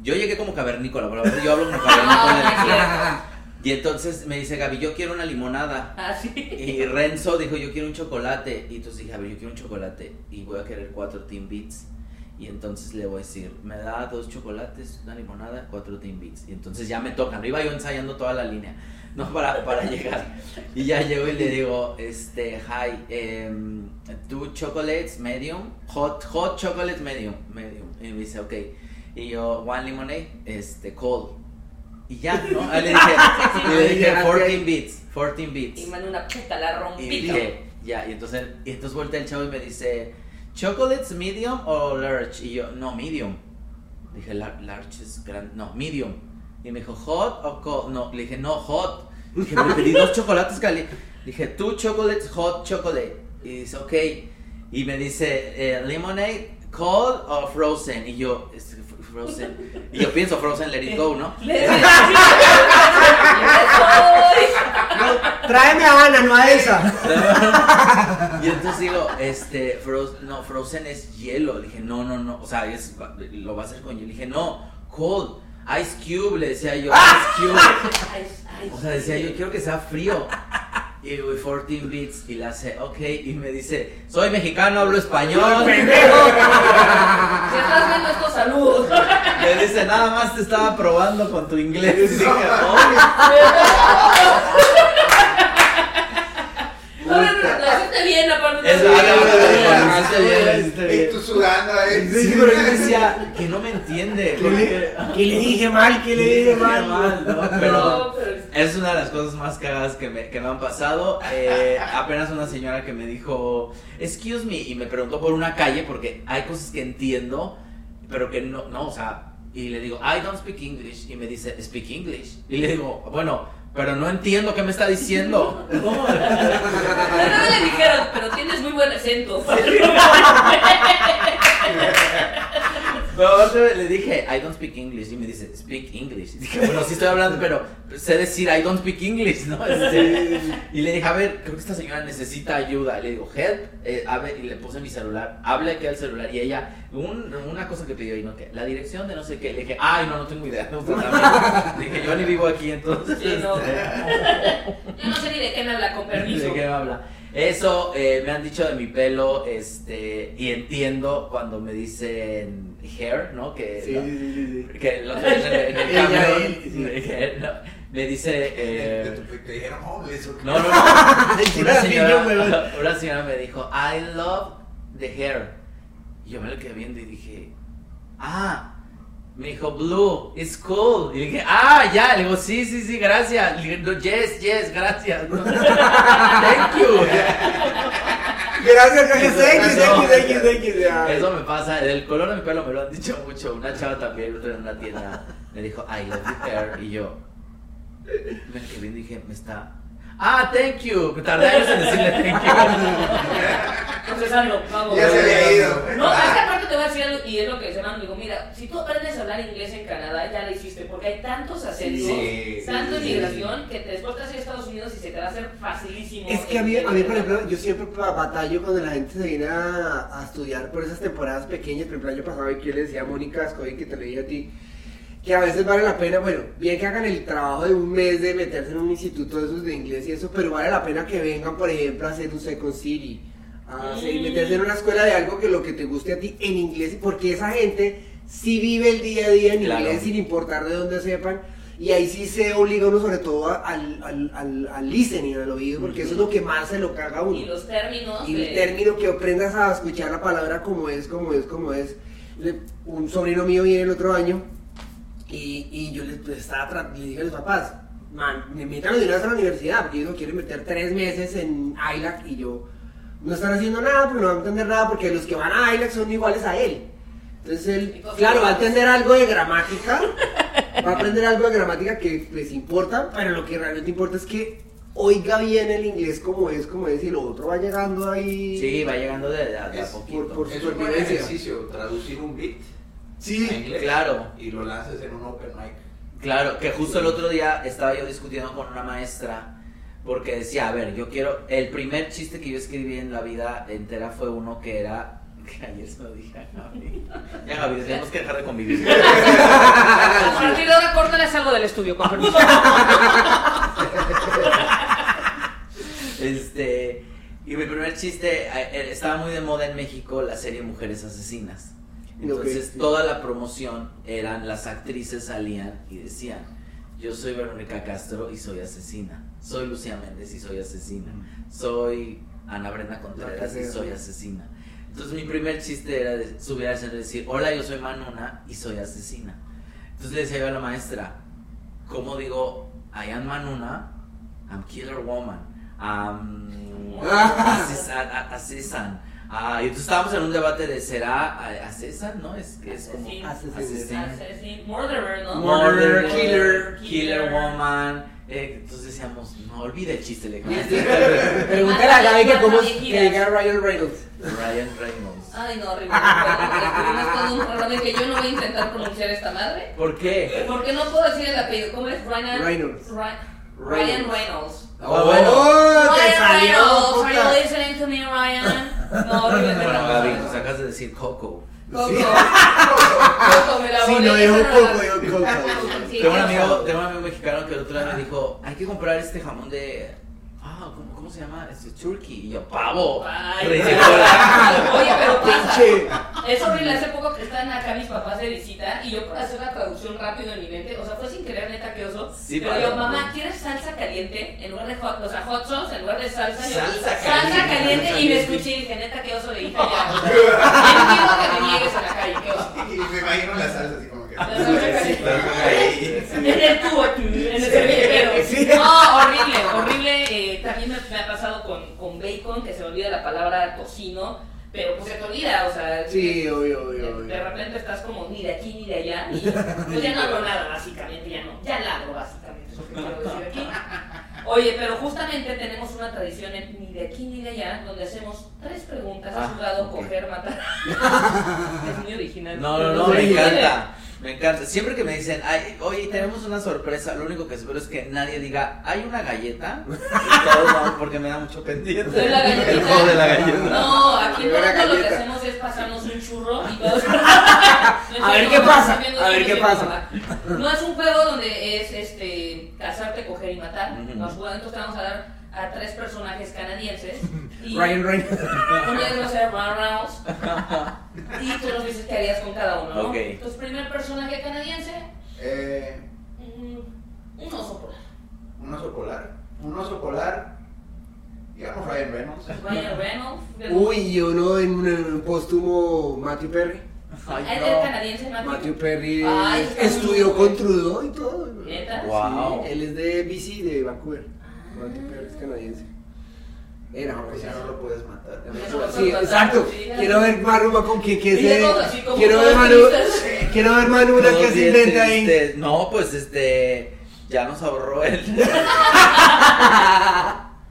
D: Yo llegué como cavernícola, pero yo hablo como cavernícola. y entonces me dice Gaby, yo quiero una limonada.
C: Ah, sí.
D: Y Renzo dijo, yo quiero un chocolate. Y entonces dije, a ver, yo quiero un chocolate. Y voy a querer cuatro Team Beats. Y entonces le voy a decir, me da dos chocolates, una limonada, cuatro Team Beats. Y entonces ya me tocan. Iba yo ensayando toda la línea, ¿no? Para, para llegar. Y ya llego y le digo, este, hi, um, two chocolates, medium, hot, hot chocolates, medium, medium. Y me dice, ok. Y yo, one lemonade, este, cold. Y ya, ¿no? Ahí le dije, y le dije, 14 beats, 14 beats.
C: Y mandé una puta, la
D: Y
C: rompí.
D: dije, ya, y entonces, y entonces voltea el chavo y me dice, ¿chocolates medium o large? Y yo, no, medium. Dije, "La- large es grande, no, medium. Y me dijo, ¿hot o cold? No, le dije, no, hot. Dije, me pedí dos chocolates calientes. Dije, two chocolates, hot chocolate. Y dice, ok. Y me dice, eh, lemonade, cold o frozen. Y yo, "Es f- frozen. Y yo pienso, frozen, let it go, ¿no?
A: Tráeme a Ana, no a esa.
D: y entonces digo, este, Fro- no, Frozen es hielo. Le dije, no, no, no. O sea, es, lo va a hacer con hielo. Le dije, no, cold. Ice Cube, le decía yo, Ice Cube. O sea, decía yo, quiero que sea frío. Y güey, 14 beats y le hace, ok, y me dice, soy mexicano, hablo español.
C: Si estás viendo esto, salud.
D: Me dice, nada más te estaba probando con tu inglés. Y dije, "Oh".
C: No, no, no, lo hiciste bien, aparte.
D: Es hiciste bien,
E: Y tú sudando ahí.
A: Sí,
D: pero yo decía que no me entiende.
A: ¿Qué
D: porque-
A: le, dije mal? ¿Qué le dije mal?
D: ¿no? Pero es una de las cosas más cagadas que me, que me han pasado. Eh, apenas una señora que me dijo, excuse me, y me preguntó por una calle porque hay cosas que entiendo, pero que no, no, o sea, y le digo, I don't speak English, y me dice, speak English. Y le digo, bueno, pero no entiendo qué me está diciendo.
C: Pero no le dijeron, pero tienes muy buen acento.
D: Pero le dije, I don't speak English. Y me dice, speak English. Y dije, bueno, sí estoy hablando, pero sé decir I don't speak English, ¿no? Este, y le dije, a ver, creo que esta señora necesita ayuda. Le digo, help. eh, a ver, y le puse mi celular. Habla aquí al celular. Y ella, un- una cosa que pidió, y no, que la dirección de no sé qué. Le dije, ay, no, no tengo idea. No, pues. Le dije, yo ni vivo aquí, entonces.
C: Sí, no.
D: este,
C: Yo no sé ni de qué me habla, con permiso.
D: ¿De qué me habla? Eso eh, me han dicho de mi pelo, este, y entiendo cuando me dicen hair, ¿no? Que,
A: Sí,
D: ¿no?
A: sí, sí, sí.
D: que los ves en en el camión, no, me dice, eh,
E: Te dijeron homeless o qué?
D: no, no, no, una señora,
A: huevón.
D: una señora me dijo, I love the hair, y yo me lo quedé viendo y dije, ah, me dijo, blue, it's cool, y le dije, ah, ya, le digo, sí, sí, sí, gracias, le digo, yes, yes, gracias, thank you,
A: Gracias, gracias.
D: Eso me pasa, el color de mi pelo me lo han dicho mucho. Una chava también día en una tienda me dijo, I love your hair. Y yo, me quedé y dije, me está. Ah, thank you. Tardé años en decirle thank you.
C: Procesando, vamos.
E: Ya se había ido.
C: No, es que aparte te voy a decir algo, y es lo que se me digo, mira, si tú aprendes a hablar inglés en Canadá, ya lo hiciste, porque hay tantos acentos,
E: Sí,
C: tanta
E: sí,
C: inmigración, que te- después te vas a Estados Unidos y se te va a hacer facilísimo.
A: Es que a mí, a mí, por ejemplo, yo siempre batallo cuando la gente se viene a, a estudiar por esas temporadas pequeñas. Por ejemplo, el año pasado, y que yo le decía a Mónica Ascoy, que te lo dije a ti, que a veces vale la pena, bueno, bien que hagan el trabajo de un mes de meterse en un instituto de esos de inglés y eso, pero vale la pena que vengan, por ejemplo, a hacer un Second City, a hacer-
C: Mm.
A: meterse en una escuela de algo que lo que te guste a ti en inglés, porque esa gente sí vive el día a día en
D: Claro.
A: inglés sin importar de dónde sepan. Y ahí sí se obliga uno sobre todo al, al, al, al listening, al oído, porque eso es lo que más se lo caga a uno.
C: Y los términos.
A: Y
C: de-
A: el término que aprendas a escuchar la palabra como es, como es, como es. Un sobrino mío viene el otro año y, y yo le, pues, estaba tra- le dije a los papás, man, me metan una vez a la universidad, porque ellos no quieren meter tres meses en ILAC y yo, no están haciendo nada, pero no va a entender nada porque los que van a ILAC son iguales a él. Entonces él, claro, va a entender algo de gramática, va a aprender algo de gramática que les importa, pero lo que realmente importa es que oiga bien el inglés como es, como es, y lo otro va llegando ahí.
D: Sí, va llegando de, de a- de a
E: Es
D: poquito.
A: por-
E: Es un buen
A: supervivencia.
E: ejercicio traducir un beat
A: Sí.
D: Claro.
E: y lo lanzas en un open mic.
D: Claro, que justo el otro día estaba yo discutiendo con una maestra porque decía, a ver, yo quiero, el primer chiste que yo escribí en la vida entera fue uno que era, que ayer se lo dije a Gaby. Ya Gaby, tenemos que dejar de convivir.
C: A partir de ahora, córtale algo del estudio, con permiso.
D: Este, y mi primer chiste, eh, estaba muy de moda en México la serie Mujeres Asesinas. Entonces toda la promoción eran, las actrices salían y decían, yo soy Verónica Castro y soy asesina. Soy Lucía Méndez y soy asesina. Soy Ana Brenda Contreras y soy asesina. Entonces mi primer chiste era de, subir al escenario y decir, hola, yo soy Manuna y soy asesina. Entonces le decía yo a la maestra, ¿cómo digo, I am Manuna, I'm Killer Woman, I'm ases- a- a- Asesan? Ah, y entonces estábamos en un debate de, ¿será a- Asesan, no? Es que es como...
C: Asesino. Murderer, ¿no?
A: Murderer,
D: Murderer,
A: killer,
D: killer woman. eh, entonces decíamos, no olvide el chiste, le
A: Pregúntale a Gaby que cómo que diga Ryan Reynolds.
D: Ryan Reynolds.
C: Ay, no, horrible. Bueno, todo un programa en que yo no voy a intentar pronunciar esta madre.
D: ¿Por qué?
C: Porque no puedo decir el apellido. ¿Cómo es? Ryan
A: Reynolds.
C: Ry- Ryan Reynolds.
D: Ah, bueno.
A: Oh, te
C: Ryan
A: salió,
C: Reynolds, are you listening to me, Ryan? No.
D: Bueno,
C: perdón.
D: Gaby, pues acabas de decir Coco.
C: Coco. Coco, me la
A: Sí, no dijo
C: Esa
A: Coco,
C: no
A: dijo Coco.
C: Sí, sí,
D: amigo,
C: Coco.
D: tengo un amigo mexicano que el otro día me dijo, hay que comprar este jamón de... Ah, ¿cómo, cómo se llama? Este turkey. Y yo, pavo.
C: Ay. Oye, pero.
A: Pinche.
C: Es horrible, hace poco que estaban acá mis papás de visita y yo por hacer la traducción rápido en mi mente, o sea, fue sin querer, neta, que oso.
D: Sí,
C: pero yo, mamá, ¿quieres salsa caliente? En lugar de hot, o sea, hot sauce, en lugar de salsa. yo,
D: Salsa
C: salsa
D: caliente.
C: caliente. Y me escuché y dije, neta, que oso le dije ya. Entiendo que me niegues en la calle, oso.
E: Y me imagino la salsa así como
C: En el tubo, en el servilletero.
A: Sí.
C: No, horrible, horrible. eh, también me, me ha pasado con, con bacon, que se me olvida la palabra tocino, pero pues se te olvida, o sea.
A: Sí, obvio, obvio,
C: de,
A: obvio.
C: de repente estás como ni de aquí ni de allá, y pues ya no hablo nada, básicamente, ya no. Ya ladro, básicamente, es lo que quiero decir aquí. Oye, pero justamente tenemos una tradición en ni de aquí ni de allá, donde hacemos tres preguntas. ¿Has
D: Ah,
C: jugado coger, matar? es muy original.
D: No, no, no, me encanta. Me encanta. Siempre que me dicen, Ay, oye, tenemos una sorpresa, lo único que espero es que nadie diga, hay una galleta. Y todos vamos porque me da mucho pendiente.
C: ¿De la galletita?
D: El juego de la galleta.
C: No, aquí
A: la
C: Toronto lo que hacemos es pasarnos un churro y todos.
A: A ver qué pasa, a ver qué pasa.
C: No es un juego donde es este casarte, coger y matar. Nos jugamos, entonces te vamos a dar a tres personajes canadienses. Y
A: Ryan Reynolds.
C: uno de ellos va a ser Ryan Reynolds. Y tú nos dices qué harías con cada uno, ¿no?
D: Ok.
C: Entonces, primer personaje canadiense,
E: Eh,
C: mm, un oso polar.
E: un oso polar. Un oso polar. Digamos Ryan Reynolds.
C: Ryan Reynolds.
A: Uy, y uno en un póstumo Matthew Perry.
D: Ay,
C: ¿Es
D: no.
C: el canadiense, Matthew?
A: Matthew Perry
C: Ay, muy
A: estudió con Trudeau y todo.
C: ¿Neta?
D: Wow.
A: Sí, él es de BC, de Vancouver. Perry es canadiense. Era,
E: No, pues ya no lo puedes matar.
A: Sí, exacto. Quiero ver Maruma con que se.
C: como
A: Quiero ver Manu. Quiero ver Manu una
D: Todos
A: que se inventa ahí.
D: No, pues este. Ya nos ahorró el.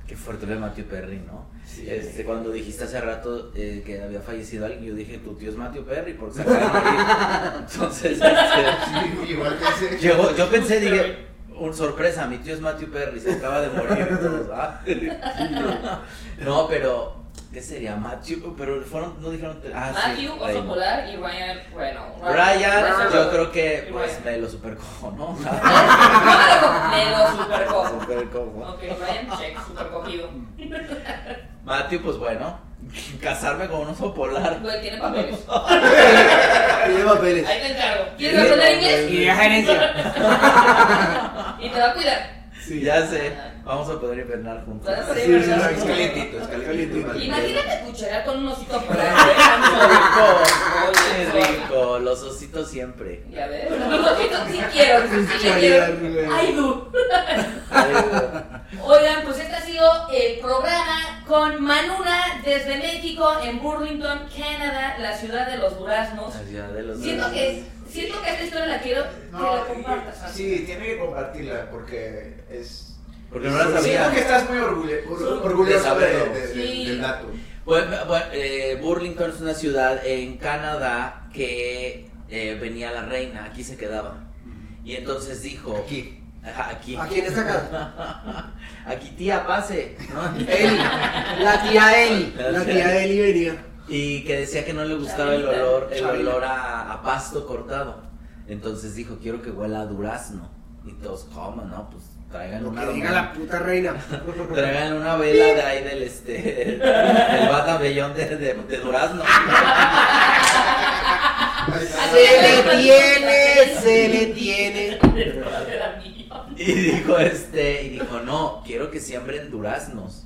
D: Qué fuerte de Matthew Perry, ¿no?
E: Sí.
D: Este, cuando dijiste hace rato eh, que había fallecido alguien, yo dije, tu tío es Matthew Perry, porque se acaba de morir. Entonces, este,
E: Sí, igual que ese.
D: llegó- yo pensé, dije, un sorpresa, mi tío es Matthew Perry, se acaba de morir. "Ah". No, pero, ¿qué sería? Matthew, pero fueron, no dijeron. Ah, sí,
C: Matthew, Oso
D: Raymond.
C: Polar y Ryan Reynolds.
D: Ryan, yo creo que pues me lo supercojo, ¿no?
C: Me lo supercojo.
D: Supercojo.
C: Ok, Ryan, check, super cogido.
D: Matthew, pues bueno, casarme con un oso polar.
C: Güey, tiene papeles.
A: Tiene papeles.
C: Ahí te encargo. ¿Quieres aprender inglés?
A: Y deja herencia.
C: Y te va a cuidar.
D: Sí, ya sé. Vamos a poder invernar juntos.
C: A ser
A: Sí, sí,
E: Es calientito, es calientito.
C: Imagínate cucharar con un osito polar.
D: Qué rico, rico. Los ositos siempre.
C: Ya ves, los ositos sí quiero, sí quiero. Ay, du. Oigan, pues este ha sido el programa con Manuna desde México en Burlington, Canadá, la ciudad de los duraznos.
D: La ciudad de los
C: Siento que, siento que esta historia la quiero que la compartas.
E: Sí, tiene que compartirla porque es.
D: Porque no la
E: Siento
D: sabía.
E: que estás muy orgulle- or-
C: Sí.
E: orgulloso de, de- de-
C: Sí.
E: del dato.
D: Bueno, bueno, eh, Burlington es una ciudad en Canadá que eh, venía la reina, aquí se quedaba. Y entonces dijo...
E: Aquí.
D: Aquí.
A: Aquí en esta casa.
D: Aquí tía, pase. ¿no?
A: Eli, la tía Eli, la tía Eli venía.
D: Y que decía que no le gustaba el olor, el olor a, a pasto cortado. Entonces dijo, quiero que huela a durazno. Y todos, ¿cómo? No, pues traigan
A: Lo
D: una
A: que diga la puta reina.
D: Traigan una vela de ahí del este del batallón de, de, de durazno.
A: Se le tiene, se le tiene.
D: Y dijo este, y dijo, no, quiero que siembren duraznos.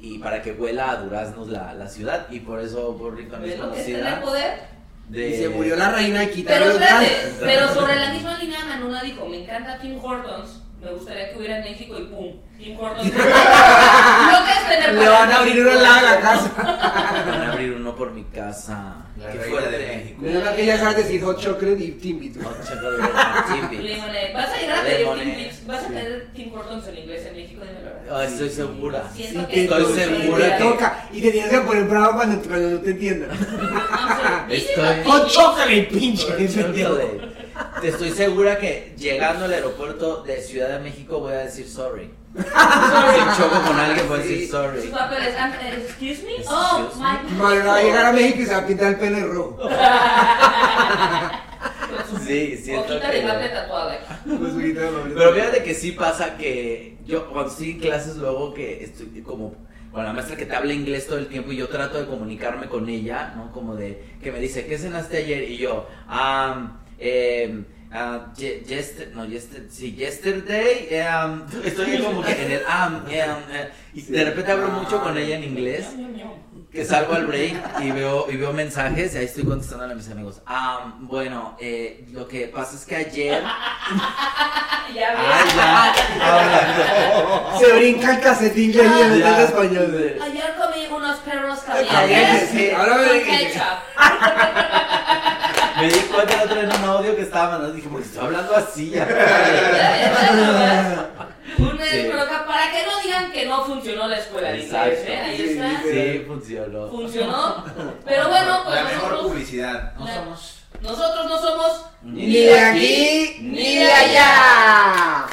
D: Y para que huela a duraznos la, la ciudad. Y por eso Burlington es
C: ¿Ves lo que está en el
D: conocida
C: poder?
D: de.
A: Y se murió la reina y quitaron
C: Pero espérate, pero sobre la misma línea Manuna dijo, me encanta Tim Hortons, me gustaría que hubiera en México y pum, Tim Hortons. Lo que es tener
A: Le van a abrir uno al lado de la casa.
D: Van a abrir uno por mi casa.
E: La
D: Qué
E: reina de. México.
A: Mira que ya sabes decir hot chocolate y timbit.
D: Hot chocolate chip.
C: Lemonade. Vas a llegar a pedir Tim
D: Lemonade.
C: Hortons, vas a pedir Tim Hortons en inglés en México, dime la verdad.
D: Ay, estoy segura.
C: Siento
A: Sí,
C: que
D: Estoy
A: toca,
D: segura
A: te
D: que-
A: toca. Y te tienes que poner bravo cuando, cuando no te entiendan. Hot chocolate, pinche.
D: Chocolate. Te estoy segura que llegando al aeropuerto de Ciudad de México voy a decir sorry. Si choco con alguien voy a decir sorry.
C: papeles, ah, excuse me, oh, my
A: Madre, va a llegar a México y se va a pintar el pelo de rojo.
D: Sí, siento
C: Poquita de
D: que-
C: mate tatuada.
D: Pero fíjate que sí pasa que yo cuando estoy en clases luego que estoy como con la maestra que te habla inglés todo el tiempo y yo trato de comunicarme con ella, ¿no? Como de que me dice, ¿qué cenaste ayer? Y yo, um, eh, ah, ye- yester- no, yester- sí, yesterday, um, estoy como que en el, um, um, y de repente hablo mucho con ella en inglés que salgo al break y veo, y veo mensajes y ahí estoy contestándole a mis amigos. Ah, bueno, eh, lo que pasa es que ayer...
C: Ya
D: Ah, ya. Hablando.
A: Se brinca el casetín que
C: Ah,
D: Ya.
A: el español.
C: Ayer comí unos perros
A: Calientes, sí. Ahora me.
D: Me di cuenta el otro día en un audio que estaba mandando. Dije, porque estoy hablando así ya. Sí.
C: para que no digan que no funcionó la escuela de inglés,
D: Exacto.
C: ¿eh? Ahí
A: Sí,
C: está.
D: Sí, funcionó.
C: Funcionó. Pero bueno, pues
E: La mejor
C: nosotros,
E: publicidad.
B: No
C: La-
B: somos.
C: nosotros no somos
A: Ni de aquí, ni de allá.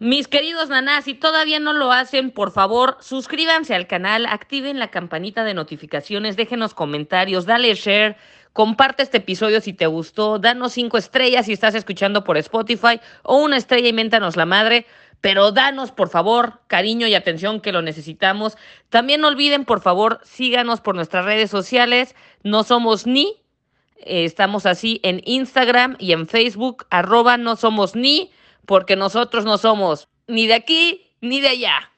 C: Mis queridos nanás, si todavía no lo hacen, por favor, suscríbanse al canal, activen la campanita de notificaciones, déjenos comentarios, dale share, comparte este episodio si te gustó, danos cinco estrellas si estás escuchando por Spotify o una estrella y méntanos la madre, pero danos por favor cariño y atención que lo necesitamos. También no olviden, por favor, síganos por nuestras redes sociales, no somos ni, eh, estamos así en Instagram y en Facebook, arroba no somos ni, porque nosotros no somos ni de aquí ni de allá.